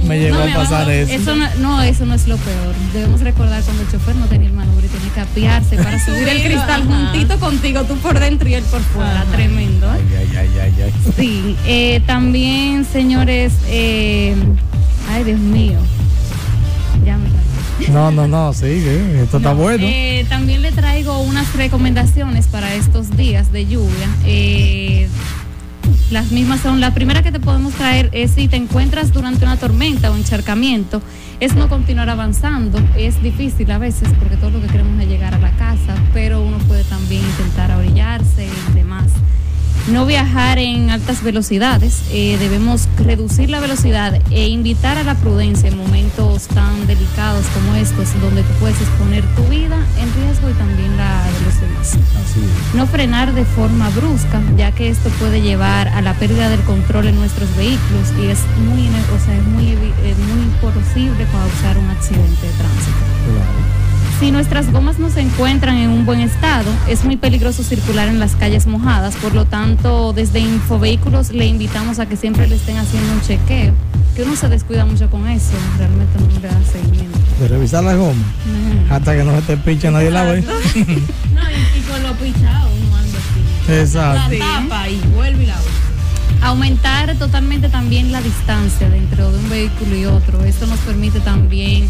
me llegó a pasar eso. no, no, eso no es lo peor. Debemos recordar cuando el chofer no tenía el manubrio y tenía que apiarse para subir el cristal ajá. juntito contigo, tú por dentro y él por fuera. Tremendo. ¿eh? Ay, ay, ay, ay. Sí, eh, también, señores, eh, ay, Dios mío. No, no, no, sigue. Esto está bueno. Eh, también le traigo unas recomendaciones para estos días de lluvia. Eh, las mismas son, la primera que te podemos traer es si te encuentras durante una tormenta o encharcamiento, es no continuar avanzando. Es difícil a veces porque todo lo que queremos es llegar a la casa, pero uno puede también intentar orillarse y demás. No viajar en altas velocidades, eh, debemos reducir la velocidad e invitar a la prudencia en momentos tan delicados como estos, donde tú puedes exponer tu vida en riesgo y también la de los demás. No frenar de forma brusca, ya que esto puede llevar a la pérdida del control en nuestros vehículos y es muy, o sea, es muy, eh, muy posible causar un accidente de tránsito. Si nuestras gomas no se encuentran en un buen estado, es muy peligroso circular en las calles mojadas, por lo tanto, desde Infovehículos le invitamos a que siempre le estén haciendo un chequeo, que uno se descuida mucho con eso, realmente no le da seguimiento. De revisar la goma. Hasta que no se te pinche nadie la ve. No, y, y con lo pichado uno anda así. Exacto. La tapa y vuelve y la ve. Aumentar totalmente también la distancia dentro de un vehículo y otro. Esto nos permite también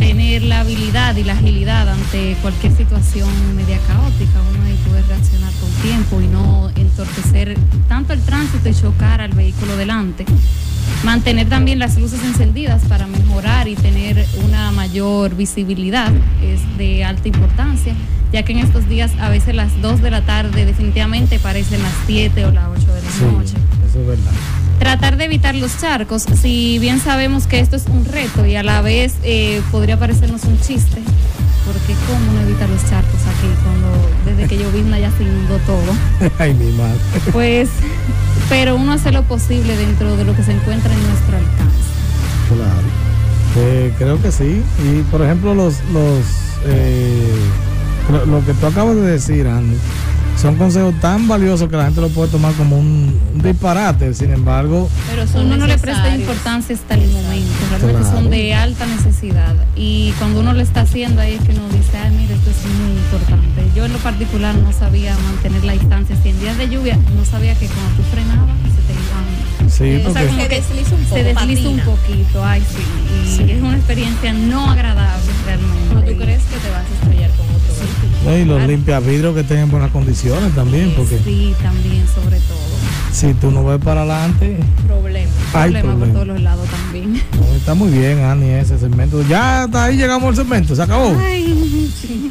tener la habilidad y la agilidad ante cualquier situación media caótica. Uno ahí puede reaccionar con tiempo y no entorpecer tanto el tránsito y chocar al vehículo delante. Mantener también las luces encendidas para mejorar y tener una mayor visibilidad es de alta importancia, ya que en estos días a veces las 2 de la tarde definitivamente parecen las 7 o las 8 de la Sí, noche. eso es verdad. Tratar de evitar los charcos, si bien sabemos que esto es un reto y a la vez eh, podría parecernos un chiste, porque cómo no evita los charcos aquí cuando desde que yo vine ya se inundó todo. Ay, mi madre. Pues, pero uno hace lo posible dentro de lo que se encuentra en nuestro alcance. Claro. Eh, creo que sí. Y por ejemplo, los, los eh, lo, lo que tú acabas de decir, Andy, son consejos tan valiosos que la gente lo puede tomar como un, un disparate. Sin embargo, Pero son uno no le presta importancia hasta el momento, realmente Claro. son de alta necesidad. Y cuando uno lo está haciendo ahí es que uno dice, ay, mire, esto es muy importante. Yo en lo particular no sabía mantener la distancia. Si en días de lluvia no sabía que cuando tú frenabas se te iban. Sí, Eh, o sea, porque- como Se que desliza un poco, Se desliza un poquito, ay, sí. Y es una experiencia no agradable realmente. No, tú crees que te vas a estrellar. ¿No? y los limpia vidrios que tengan buenas condiciones también, porque Sí, también, sobre todo. si tú no ves para adelante, Problema. hay Problema por problema. todos los lados también. No, está muy bien, Ani, ese segmento. Ya hasta ahí llegamos al segmento, se acabó. Ay, sí.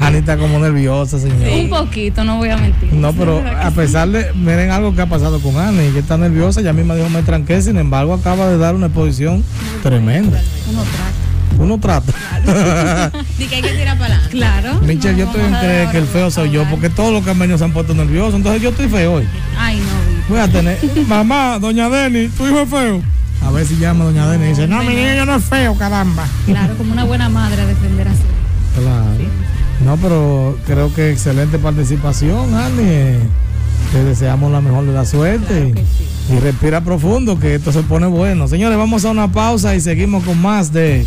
Ani está como nerviosa, señor. Un poquito, no voy a mentir. No, pero a pesar de, miren algo que ha pasado con Ana, y que está nerviosa, ella misma dijo me tranqué, sin embargo acaba de dar una exposición tremenda. Uno trata. Uno trata. Di que hay que tirar para adelante. Claro. Michelle, yo estoy en creer que el feo soy yo, porque todos los cameños se han puesto nerviosos, entonces yo estoy feo hoy. Ay, no. Voy a tener, mamá, doña Deni, tu hijo es feo. A ver si llama doña Deni y dice, no, mi niño no es feo, caramba. Claro, como una buena madre a defender así. Claro. No, pero creo que excelente participación, Ani. Te deseamos la mejor de la suerte. y, y respira profundo, que esto se pone bueno. Señores, vamos a una pausa y seguimos con más de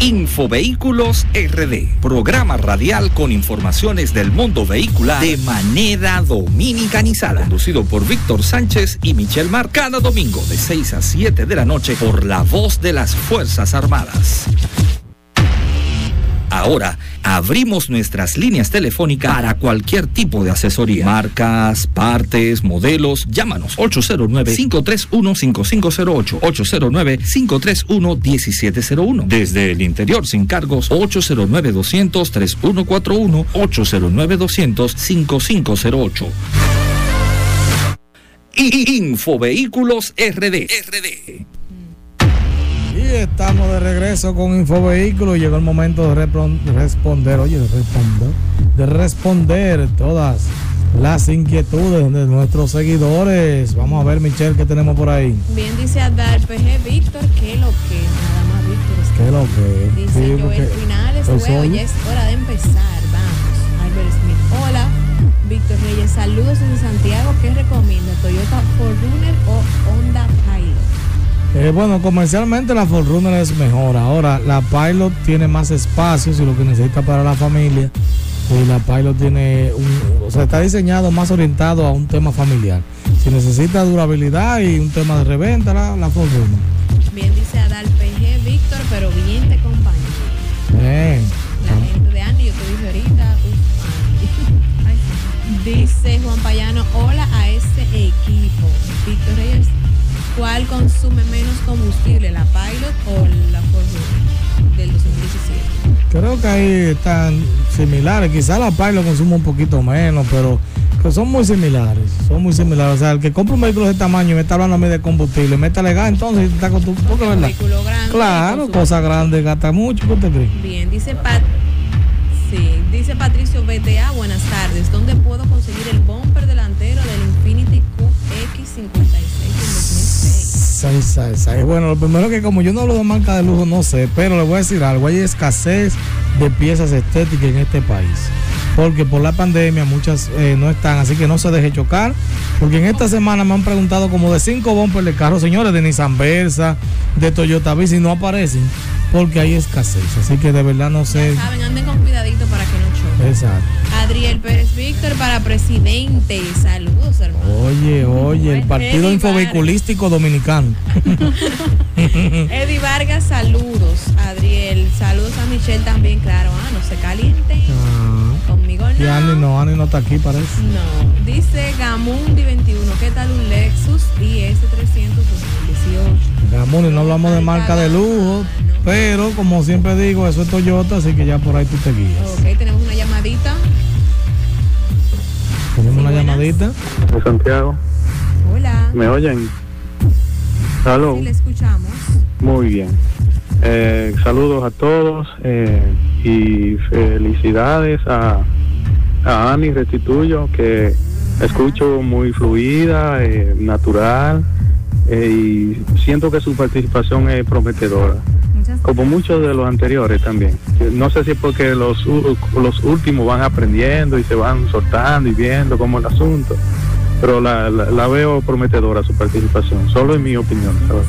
Infovehículos RD, programa radial con informaciones del mundo vehicular de manera dominicanizada, conducido por Víctor Sánchez y Michelle Mar, cada domingo de 6 a 7 de la noche por la voz de las Fuerzas Armadas. Ahora abrimos nuestras líneas telefónicas para cualquier tipo de asesoría. Marcas, partes, modelos. Llámanos 809-531-5508. 809-531-1701. Desde el interior sin cargos 809-200-3141. 809-200-5508. Infovehículos RD. RD. Estamos de regreso con Infovehículos. Llegó el momento de responder, oye, de responder, de responder todas las inquietudes de nuestros seguidores. Vamos a ver, Michelle, qué tenemos por ahí. Bien dice Adar PG Víctor, que lo que, nada más Víctor. es que- ¿Qué es lo que? Dice Sí, Joel Finales, el huevo, ya es hora de empezar, vamos. Albert Smith. Hola, Víctor Reyes, saludos desde Santiago. ¿Qué recomienda? ¿Toyota Forerunner o Honda Pilot? Eh, bueno, comercialmente la Forerunner es mejor. Ahora, la Pilot tiene más espacio si lo que necesita para la familia. Y la Pilot tiene un, o sea, está diseñado más orientado a un tema familiar. Si necesita durabilidad y un tema de reventa, la, la Forerunner. Bien, dice Adal PG, Víctor, pero bien te acompaña. Bien. La gente de Andy, yo te dije ahorita, uf. Dice Juan Payano, hola ¿cuál consume menos combustible, la Pilot o la Ford del 2017? Creo que ahí están similares. Quizá la Pilot consume un poquito menos, pero que son muy similares. Son muy similares. O sea, el que compra un vehículo de tamaño y me está hablando a mí de combustible, métale gas entonces está con tu. Porque, ¿verdad? Vehículo grande. Claro, cosa grande, gasta mucho. ¿Qué te crees? Bien, dice Pat. Sí, dice Patricio BTA, buenas tardes. ¿Dónde puedo conseguir el bumper 2006? Seis, seis, seis. Bueno, lo primero que como yo no hablo de marca de lujo, no sé, pero le voy a decir algo, hay escasez de piezas estéticas en este país. Porque por la pandemia muchas eh, no están, así que no se deje chocar. Porque en esta semana me han preguntado como de cinco bumpers de carros, señores, de Nissan Versa, de Toyota y no aparecen porque hay escasez. Así que de verdad no sé. Saben, anden con cuidadito para que. Exacto. Adriel Pérez Víctor para presidente. Saludos, hermano. Oye, oye, el Partido Eddie Infovehiculístico Dominicano. Eddie Vargas, saludos. Adriel, saludos a Michelle también, claro. Ah, no se calienten. Conmigo Y no. Andy no, Andy no está aquí, parece. No, dice Gamundi 21, ¿qué tal un Lexus IS 300 2018? Gamuni, no hablamos de marca de lujo, pero como siempre digo, eso es Toyota, así que ya por ahí tú te guías. Ok, tenemos una llamadita. Tenemos una llamadita. de Santiago. Hola. ¿Me oyen? Salud. Sí, le escuchamos. Muy bien. Eh, saludos a todos eh, y felicidades a, a Ani Restituyo, que escucho muy fluida, eh, natural, eh, y siento que su participación es prometedora. Como muchos de los anteriores también. No sé si es porque los, los últimos van aprendiendo y se van soltando y viendo cómo es el asunto, pero la, la- la veo prometedora su participación, solo en mi opinión. ¿sabes?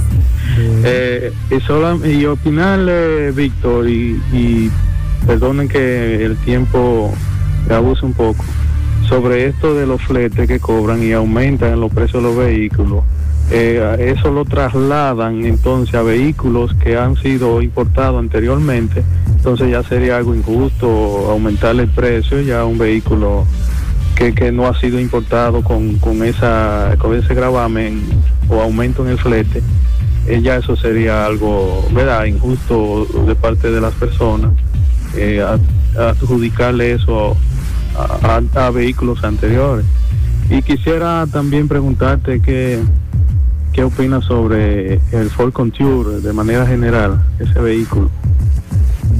Eh, y, solo, y opinarle, Víctor, y, y perdonen que el tiempo abuse un poco, sobre esto de los fletes que cobran y aumentan los precios de los vehículos. Eh, eso lo trasladan entonces a vehículos que han sido importados anteriormente, entonces ya sería algo injusto aumentarle el precio ya un vehículo que, que no ha sido importado con, con, esa, con ese gravamen o aumento en el flete, eh, ya eso sería algo, ¿verdad?, injusto de parte de las personas, eh, adjudicarle eso a, vehículos anteriores. Y quisiera también preguntarte qué, qué opinas sobre el Ford Contour de manera general, ese vehículo.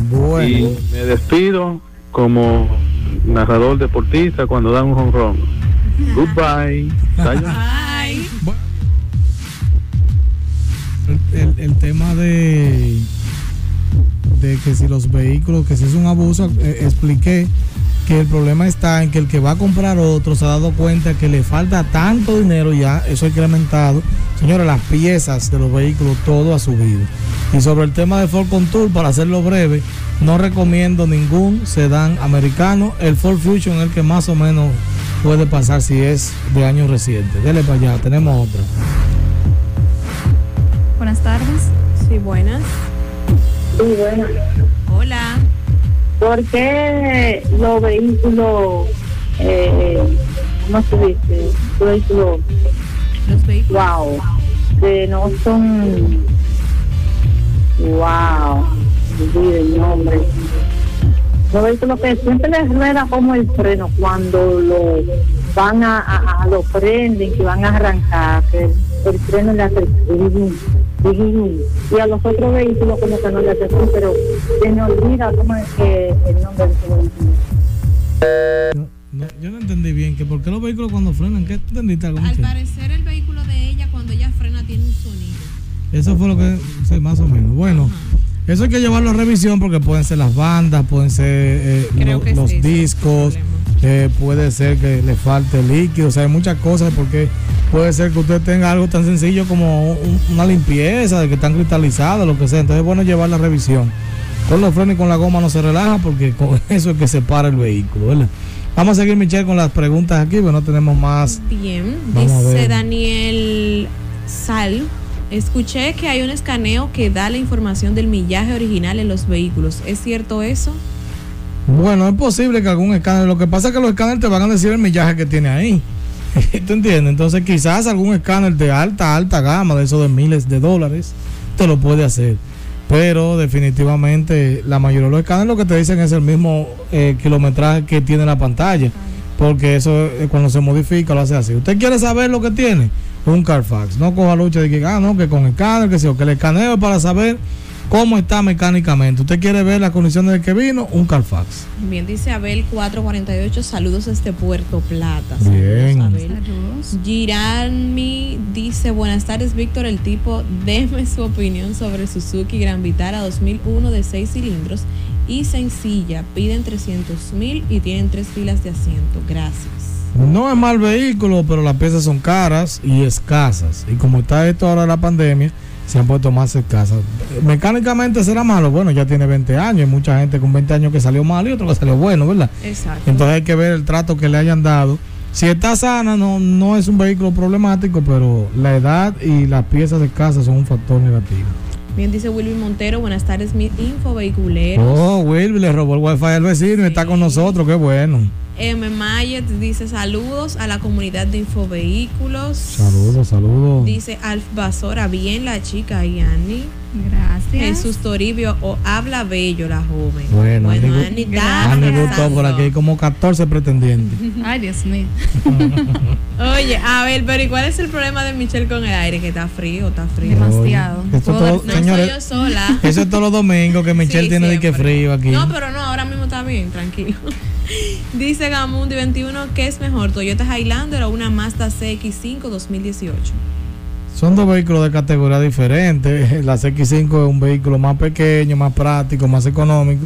Bueno. Y me despido como narrador deportista cuando dan un home run. Goodbye. El, el- el tema de de que si los vehículos, que si es un abuso, eh, expliqué que el problema está en que el que va a comprar otro se ha dado cuenta que le falta tanto dinero ya, eso ha incrementado. Señores, las piezas de los vehículos, todo ha subido. Y sobre el tema de Ford Contour, para hacerlo breve, no recomiendo ningún sedán americano. El Ford Fusion es el que más o menos puede pasar si es de años recientes. Dele para allá, tenemos otra. Buenas tardes. Sí, buenas. Sí, bueno. Hola. ¿Por qué los vehículos, eh, ¿cómo se dice? Los vehículos, Los vehículos. wow, que no son, wow, el nombre. Los vehículos que siempre les rueda como el freno cuando lo van a, a, a lo prenden, que van a arrancar, que el, el freno le hace y a los otros vehículos como que no le hace pero se me olvida cómo es que el nombre de ese vehículo. Yo no entendí bien que por qué los vehículos cuando frenan, ¿qué entendiste algo? Al parecer el vehículo de ella cuando ella frena tiene un sonido. Eso fue lo que, sí, más o menos. Bueno, eso hay que llevarlo a revisión porque pueden ser las bandas, pueden ser eh, lo- los sí, discos, eh, puede ser que le falte líquido, o sea, hay muchas cosas porque puede ser que usted tenga algo tan sencillo como un- una limpieza, de que están cristalizados, lo que sea. Entonces es bueno llevar la revisión. Con los frenos y con la goma no se relaja porque con eso es que se para el vehículo, ¿verdad? Vamos a seguir, Michelle, con las preguntas aquí, pero no tenemos más. Bien, Vamos dice. Daniel Sal. Escuché que hay un escaneo que da la información del millaje original en los vehículos. ¿Es cierto eso? Bueno, es posible que algún escáner, lo que pasa es que los escáneres te van a decir el millaje que tiene ahí. ¿Tú entiendes? Entonces quizás algún escáner de alta, alta gama, de esos de miles de dólares, te lo puede hacer. Pero definitivamente la mayoría de los escáneres lo que te dicen es el mismo eh, kilometraje que tiene la pantalla. Porque eso eh, cuando se modifica lo hace así. ¿Usted quiere saber lo que tiene? Un Carfax. No coja lucha de que, ah, no, que con escáner, que sí, o que el escaneo es para saber cómo está mecánicamente. ¿Usted quiere ver las condiciones del que vino? Un Carfax. Bien, dice Abel 448, saludos desde Puerto Plata. Bien. Saludos, Abel. Girami dice, buenas tardes Víctor, el tipo, deme su opinión sobre Suzuki Gran Vitara 2001 de 6 cilindros y sencilla, piden 300 mil y tienen tres filas de asiento. Gracias. No es mal vehículo, pero las piezas son caras y escasas. Y como está esto ahora de la pandemia, se han puesto más escasas. Mecánicamente será malo. Bueno, ya tiene 20 años. Hay mucha gente con 20 años que salió mal y otro que salió bueno, ¿verdad? Exacto. Entonces hay que ver el trato que le hayan dado. Si está sana, no, no es un vehículo problemático, pero la edad y las piezas escasas son un factor negativo. Bien, dice Wilby Montero, buenas tardes, mi info vehiculero. Oh, Wilby le robó el wifi al vecino y está con nosotros, qué bueno. M. Mayet dice saludos a la comunidad de Infovehículos. Saludos, saludos. Dice Alf Basora, bien la chica Yani. Gracias. Jesús Toribio, o habla bello la joven. Bueno, bueno Ani- Ani, está Ani gustó arrasando. por aquí, hay como 14 pretendientes. Ay, Dios mío. Oye, a ver, pero ¿y cuál es el problema de Michelle con el aire? Que está frío, está frío. Demasiado. Esto todo- no señores, soy yo sola. Eso es todos los domingos que Michelle Sí, tiene de que frío aquí. No, pero no, ahora mismo está bien, tranquilo. Dice Gamundi 21, ¿qué es mejor, Toyota Highlander o una Mazda CX5 2018? Son dos vehículos de categoría diferente. La CX5 es un vehículo más pequeño, más práctico, más económico.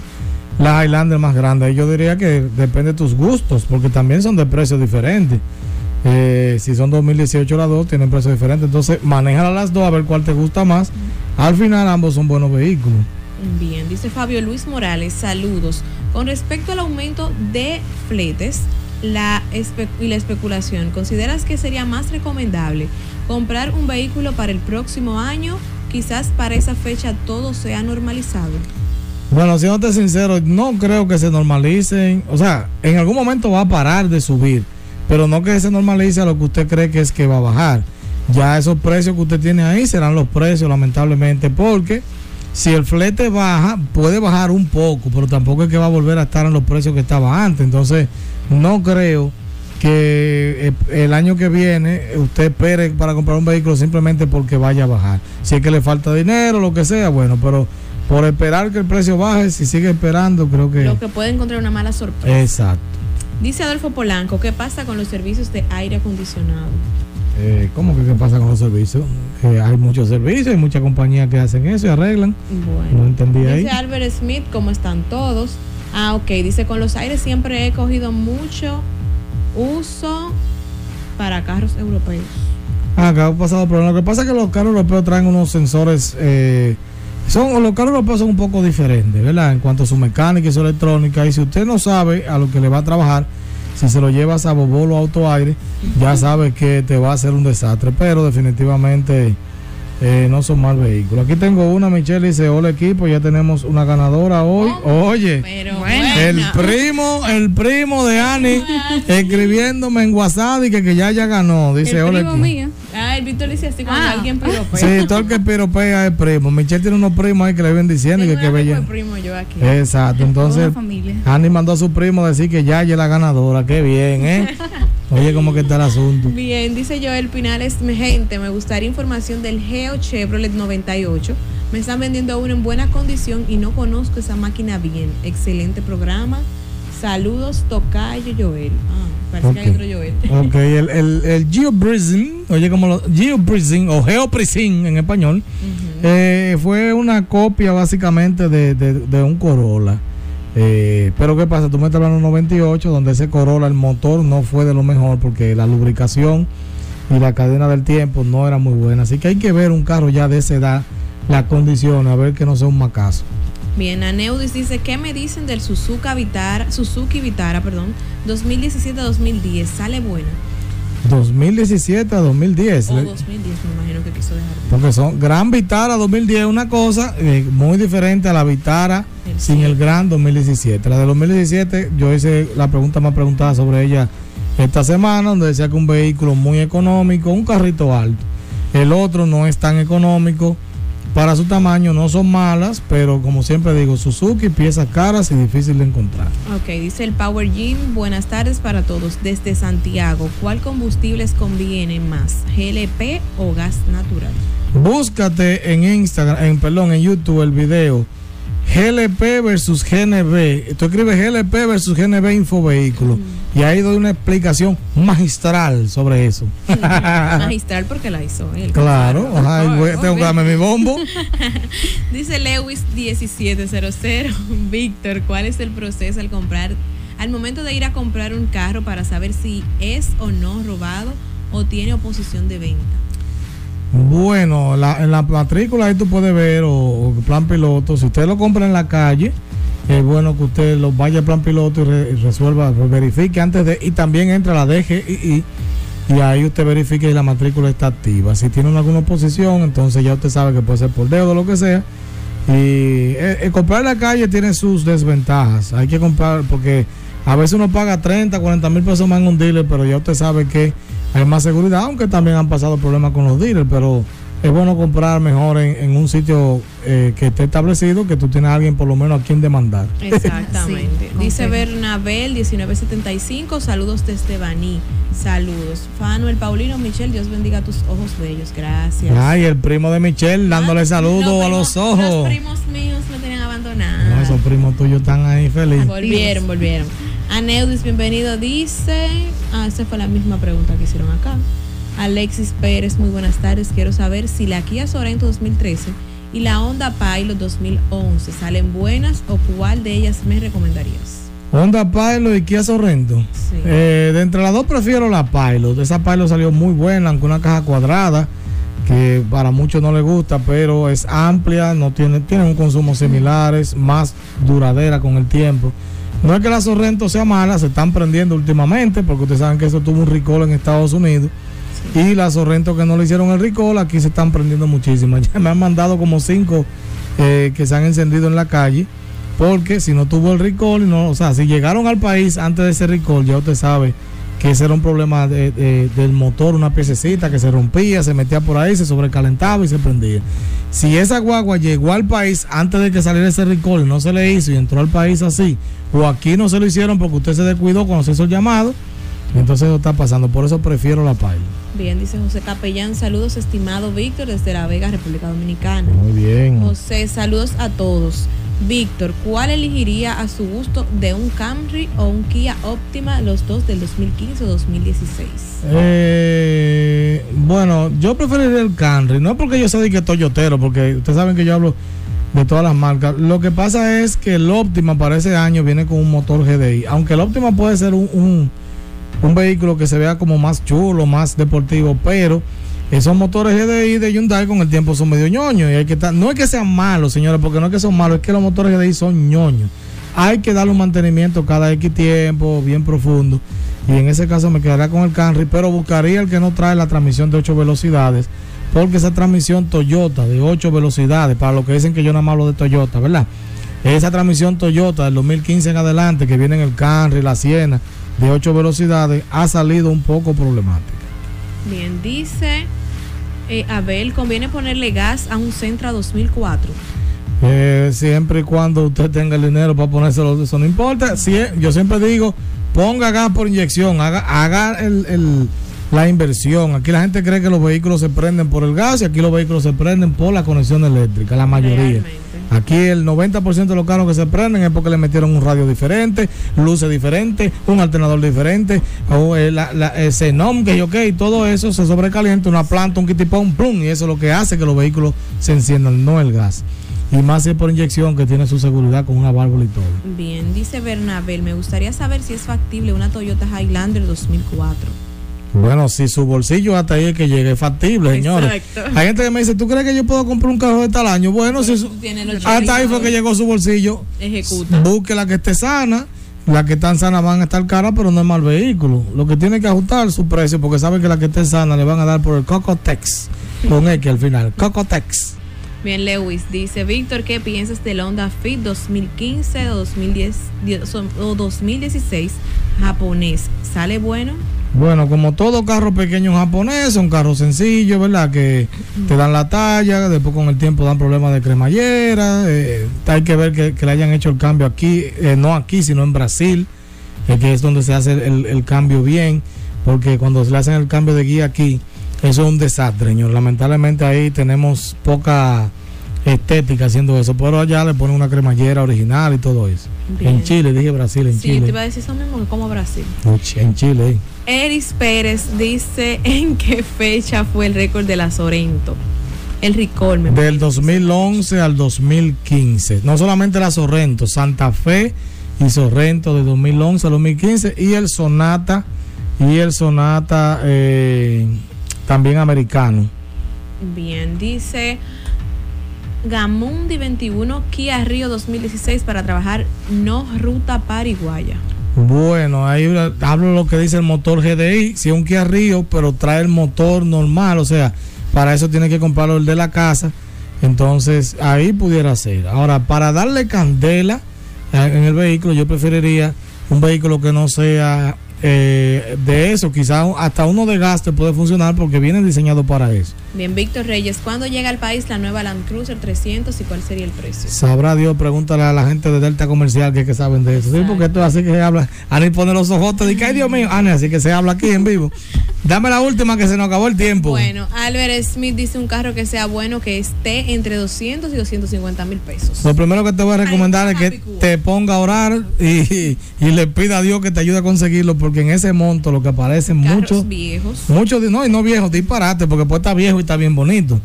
La Highlander más grande. Yo diría que depende de tus gustos, porque también son de precios diferentes. Eh, si son 2018 las dos, tienen precios diferentes. Entonces, manéjala las dos a ver cuál te gusta más. Al final, ambos son buenos vehículos. Bien, dice Fabio Luis Morales, saludos. Con respecto al aumento de fletes la y la especulación, ¿consideras que sería más recomendable comprar un vehículo para el próximo año? Quizás para esa fecha todo sea normalizado. Bueno, siéndote sincero, no creo que se normalicen. O sea, en algún momento va a parar de subir, pero no que se normalice a lo que usted cree que es que va a bajar. Ya esos precios que usted tiene ahí serán los precios, lamentablemente, porque si el flete baja, puede bajar un poco, pero tampoco es que va a volver a estar en los precios que estaba antes. Entonces, no creo que eh, el año que viene usted espere para comprar un vehículo simplemente porque vaya a bajar. Si es que le falta dinero, lo que sea, bueno, pero por esperar que el precio baje, si sigue esperando, creo que... Lo que puede encontrar una mala sorpresa. Exacto. Dice Adolfo Polanco, ¿qué pasa con los servicios de aire acondicionado? Eh, ¿Cómo que qué pasa con los servicios? Eh, hay muchos servicios, hay muchas compañías que hacen eso y arreglan. Bueno. No entendí ahí. Dice Albert Smith, ¿cómo están todos? Ah, ok. Dice, con los aires siempre he cogido mucho uso para carros europeos. Ah, acá ha pasado problema. Lo que pasa es que los carros europeos traen unos sensores. Eh, son, los carros europeos son un poco diferentes, ¿verdad? En cuanto a su mecánica y su electrónica. Y si usted no sabe a lo que le va a trabajar, si se lo llevas a Bobolo Auto Aire, ya sabe que te va a hacer un desastre. Pero definitivamente eh, no son mal vehículos. Aquí tengo una, Michelle dice: Hola equipo, ya tenemos una ganadora hoy. Oye, Pero el primo, el primo de Ani escribiéndome en WhatsApp y que, que ya ya ganó. Dice: el Hola primo equipo". mío. Ah, el Víctor dice así cuando Ah. alguien piropea. Sí, todo el que piropea es primo. Michelle tiene unos primos ahí que le ven diciendo que Tengo qué un amigo bella. de primo yo aquí. Exacto, entonces. Andy mandó a su primo a decir que ya ella es la ganadora. Qué bien, ¿eh? Oye, ¿cómo que está el asunto? Bien, dice Joel Pinales, mi gente, me gustaría información del Geo Chevrolet 98. Me están vendiendo uno en buena condición y no conozco esa máquina bien. Excelente programa. Saludos, Tocayo Joel. Ah, parece que hay otro Joel. Ok, el, el, el oye, como lo GeoBreezing o GeoPreezing en español, eh, fue una copia básicamente de, de- de un Corolla. Eh, pero ¿qué pasa? Tú me estás hablando de un 98, donde ese Corolla, el motor no fue de lo mejor porque la lubricación y la cadena del tiempo no era muy buena. Así que hay que ver un carro ya de esa edad, las condiciones, a ver que no sea un macazo. Bien, Aneudis dice, ¿qué me dicen del Suzuki Vitara, Suzuki Vitara, perdón, 2017-2010? ¿Sale buena? 2017 a 2010. O Le- 2010, me imagino que quiso dejar. Porque son Gran Vitara 2010 una cosa eh, muy diferente a la Vitara sin el Gran 2017. La de 2017 yo hice la pregunta más preguntada sobre ella esta semana donde decía que un vehículo muy económico, un carrito alto. El otro no es tan económico. Para su tamaño no son malas, pero como siempre digo, Suzuki, piezas caras y difícil de encontrar. Ok, dice el Power Gym, buenas tardes para todos. Desde Santiago, ¿cuál combustibles conviene más? ¿GLP o gas natural? Búscate en Instagram, en perdón, en YouTube el video GLP versus GNB. Tú escribes GLP versus GNB Infovehículo y ahí doy una explicación magistral sobre eso. Magistral porque la hizo él. claro, ajá, y voy- tengo que darme mi bombo. Dice Lewis 1700. Víctor, ¿cuál es el proceso al comprar, al momento de ir a comprar un carro para saber si es o no robado o tiene oposición de venta? Bueno, la- en la matrícula ahí tú puedes ver o, o plan piloto. Si usted lo compra en la calle, es bueno que usted lo vaya al plan piloto y, re- y resuelva, verifique antes de y también entra la DGI y ahí usted verifique si la matrícula está activa. Si tiene alguna oposición, entonces ya usted sabe que puede ser por dedo o lo que sea. Y eh, eh, comprar en la calle tiene sus desventajas. Hay que comprar porque a veces uno paga 30, 40 mil pesos más en un dealer, pero ya usted sabe que hay más seguridad, aunque también han pasado problemas con los dealers, pero es bueno comprar mejor en, en un sitio eh, que esté establecido, que tú tienes a alguien por lo menos a quien demandar. Exactamente. Sí, Dice confirmo. Bernabel 1975, saludos desde Baní. Saludos. Fanuel Paulino Michelle, Dios bendiga tus ojos bellos. Gracias. Ay, el primo de Michelle dándole saludos a los ojos. Los primos míos me tenían abandonado. No, esos primos tuyos están ahí felices. Volvieron, volvieron. Aneudis, bienvenido, dice. Ah, esa fue la misma pregunta que hicieron acá. Alexis Pérez, muy buenas tardes. Quiero saber si la Kia Sorento 2013 y la Honda Pilot 2011 salen buenas o cuál de ellas me recomendarías. Honda Pilot y Kia Sorrento. Eh, de entre las dos prefiero la Pilot. Esa Pilot salió muy buena, aunque una caja cuadrada, que para muchos no les gusta, pero es amplia, no tiene, tiene un consumo similares, más duradera con el tiempo. No es que la Sorrento sea mala, se están prendiendo últimamente, porque ustedes saben que eso tuvo un recall en Estados Unidos. Y la Sorrento que no le hicieron el recall, aquí se están prendiendo muchísimas. Ya me han mandado como cinco eh, que se han encendido en la calle. Porque si no tuvo el recall, no, o sea, si llegaron al país antes de ese recall, ya usted sabe que ese era un problema de- de- del motor, una piececita que se rompía, se metía por ahí, se sobrecalentaba y se prendía. Si esa guagua llegó al país antes de que saliera ese recall no se le hizo y entró al país así, o aquí no se lo hicieron porque usted se descuidó cuando se hizo el llamado, entonces eso está pasando. Por eso prefiero la Pilot. Bien, dice José Capellán, saludos estimado Víctor desde La Vega, República Dominicana. Muy bien. José, saludos a todos. Víctor, ¿cuál elegiría a su gusto de un Camry o un Kia Optima, los dos del 2015 o 2016? Eh, bueno, yo preferiría el Camry, no porque yo soy de que Toyotero, porque ustedes saben que yo hablo de todas las marcas. Lo que pasa es que el Optima para ese año viene con un motor GDI, aunque el Optima puede ser un, un, un vehículo que se vea como más chulo, más deportivo, pero esos motores GDI de Hyundai con el tiempo son medio ñoños y hay que estar, no es que sean malos, señores, porque no es que son malos, es que los motores GDI son ñoños. Hay que darle un mantenimiento cada X tiempo, bien profundo. Y en ese caso me quedaría con el Camry, pero buscaría el que no trae la transmisión de 8 velocidades, porque esa transmisión Toyota de 8 velocidades, para lo que dicen que yo nada más hablo de Toyota, ¿verdad? Esa transmisión Toyota del 2015 en adelante, que viene en el Camry, la Siena, de 8 velocidades, ha salido un poco problemática. Bien, dice eh, Abel, conviene ponerle gas a un Centra 2004. Eh, siempre y cuando usted tenga el dinero para ponérselo, eso no importa. Si es- yo siempre digo, ponga gas por inyección, haga, haga el- el- la inversión. Aquí la gente cree que los vehículos se prenden por el gas y aquí los vehículos se prenden por la conexión eléctrica, la mayoría. Aquí el 90% de los carros que se prenden es porque le metieron un radio diferente, luces diferentes, un alternador diferente, o eh, la, la, el xenón, que yo qué, y todo eso se sobrecalienta, una planta, un kitipón, plum, y eso es lo que hace que los vehículos se enciendan, no el gas. y más si es por inyección que tiene su seguridad con una válvula y todo. Bien, dice Bernabel, me gustaría saber si es factible una Toyota Highlander 2004. Bueno, si su bolsillo hasta ahí es que llegue, es factible, señores. Exacto. Hay gente que me dice, ¿tú crees que yo puedo comprar un carro de tal año? Bueno, si su- hasta ahí fue que llegó su bolsillo. Ejecuta. Busque la que esté sana. Las que están sanas van a estar caras, pero no es mal vehículo. Lo que tiene que ajustar su precio, porque sabe que la que esté sana le van a dar por el Cocotex. Con X al final. Cocotex. Bien, Lewis dice, Víctor, ¿qué piensas del Honda Fit 2015 o 2010 o 2016 japonés? ¿Sale bueno? Bueno, como todo carro pequeño japonés, son carros sencillos, ¿verdad? Que te dan la talla, después con el tiempo dan problemas de cremallera. eh, hay que ver que, que le hayan hecho el cambio aquí, eh, no aquí, sino en Brasil, eh, que es donde se hace el, el cambio bien, porque cuando se le hacen el cambio de guía aquí, eso es un desastre, señor. Lamentablemente ahí tenemos poca estética haciendo eso, pero allá le ponen una cremallera original y todo eso. Bien. En Chile, dije Brasil, en Sí, te Chile. iba a decir eso mismo como Brasil. En Chile. Eris Pérez dice en qué fecha fue el récord de la Sorento. El Ricol, me Del 2011 al 2015. No solamente la Sorrento, Santa Fe y Sorrento de 2011 al 2015 y el Sonata y el Sonata eh, también americano. Bien, dice Gamundi 21 Kia Río 2016 para trabajar no ruta pariguaya. Bueno, ahí hablo lo que dice el motor GDI, si es un Kia Río, pero trae el motor normal, o sea, para eso tiene que comprarlo el de la casa. Entonces, ahí pudiera ser. Ahora, para darle candela eh, en el vehículo, yo preferiría un vehículo que no sea eh, de eso, quizás hasta uno de gasto puede funcionar porque viene diseñado para eso. Bien, Víctor Reyes, ¿cuándo llega al país la nueva Land Cruiser 300 y cuál sería el precio? Sabrá Dios, pregúntale a la gente de Delta Comercial que, que saben de eso. Sí, porque esto es así que se habla. Ani pone los ojotes y que, ay Dios mío, Ani, así que se habla aquí en vivo. Dame la última que se nos acabó el tiempo. Bueno, Albert Smith dice un carro que sea bueno, que esté entre 200 y 250 mil pesos. Lo primero que te voy a recomendar es que te ponga a orar y, y le pida a Dios que te ayude a conseguirlo, porque en ese monto lo que aparecen muchos, viejos. muchos, no, y no viejos, disparate, porque pues está viejo y está bien bonito.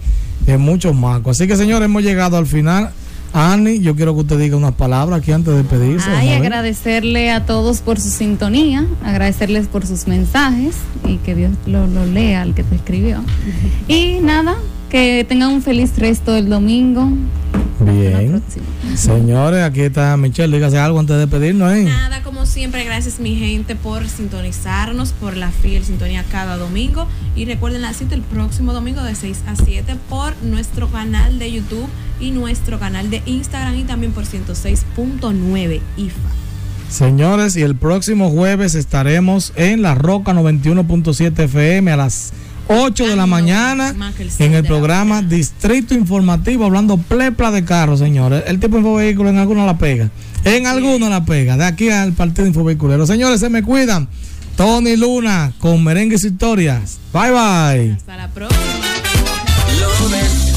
Es muchos macos. Así que señores, hemos llegado al final. Ani, yo quiero que usted diga unas palabras aquí antes de despedirse. Ay, agradecerle a todos por su sintonía, agradecerles por sus mensajes y que Dios lo, lo lea al que te escribió. Y nada, que tengan un feliz resto del domingo. Bien. Señores, aquí está Michelle. Dígase algo antes de despedirnos, ¿eh? Nada, como siempre, gracias mi gente por sintonizarnos, por la fiel sintonía cada domingo. Y recuerden la cita el próximo domingo de 6 a 7 por nuestro canal de YouTube y nuestro canal de Instagram y también por 106.9 IFA. Señores, y el próximo jueves estaremos en La Roca 91.7 FM a las 8 de la mañana en el programa Distrito Informativo hablando plepla de carros, señores. El tipo de infovehículo en alguno la pega. En alguno la pega. De aquí al partido infovehiculero. Señores, se me cuidan. Tony Luna con merengues y historias. Bye bye. Hasta la próxima. Lo ves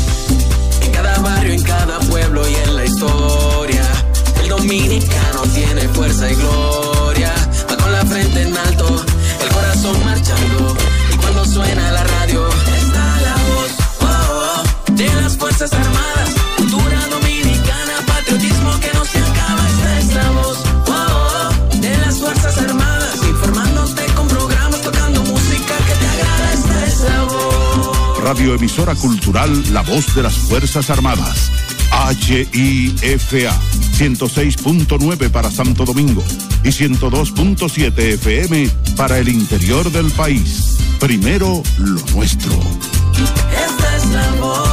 en cada barrio, en cada pueblo y en la historia. El dominicano tiene fuerza y gloria. Va con la frente en alto, el corazón marchando. Y cuando suena Fuerzas Armadas. Cultura dominicana, patriotismo que no se acaba. Esta es la voz oh, oh, de las Fuerzas Armadas. Informándote con programas, tocando música que te agrada. Esta es la voz. Radioemisora Cultural La Voz de las Fuerzas Armadas. HIFA 106.9 para Santo Domingo y 102.7 FM para el interior del país. Primero lo nuestro. Esta es la voz.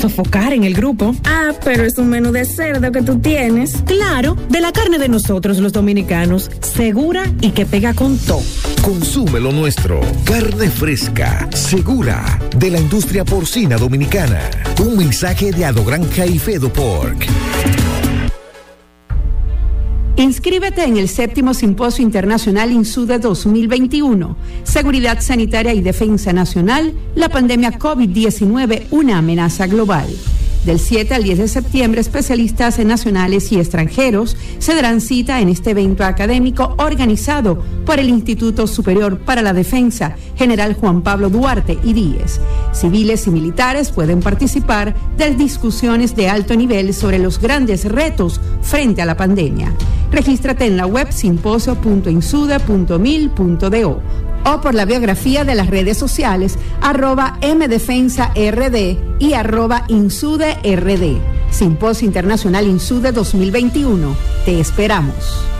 sofocar en el grupo. Ah, pero es un menú de cerdo que tú tienes. Claro, de la carne de nosotros los dominicanos, segura y que pega con todo. Consume lo nuestro. Carne fresca, segura, de la industria porcina dominicana. Un mensaje de Ado Granja y Fedo Pork. Inscríbete en el séptimo Simposio Internacional INSUDE 2021, Seguridad Sanitaria y Defensa Nacional, la pandemia COVID-19, una amenaza global. Del 7 al 10 de septiembre, especialistas nacionales y extranjeros se darán cita en este evento académico organizado por el Instituto Superior para la Defensa, General Juan Pablo Duarte y Díez. Civiles y militares pueden participar de discusiones de alto nivel sobre los grandes retos frente a la pandemia. Regístrate en la web simposio.insude.mil.do o por la biografía de las redes sociales arroba mdefensard y arroba insuderd. Simposio Internacional Insude 2021. Te esperamos.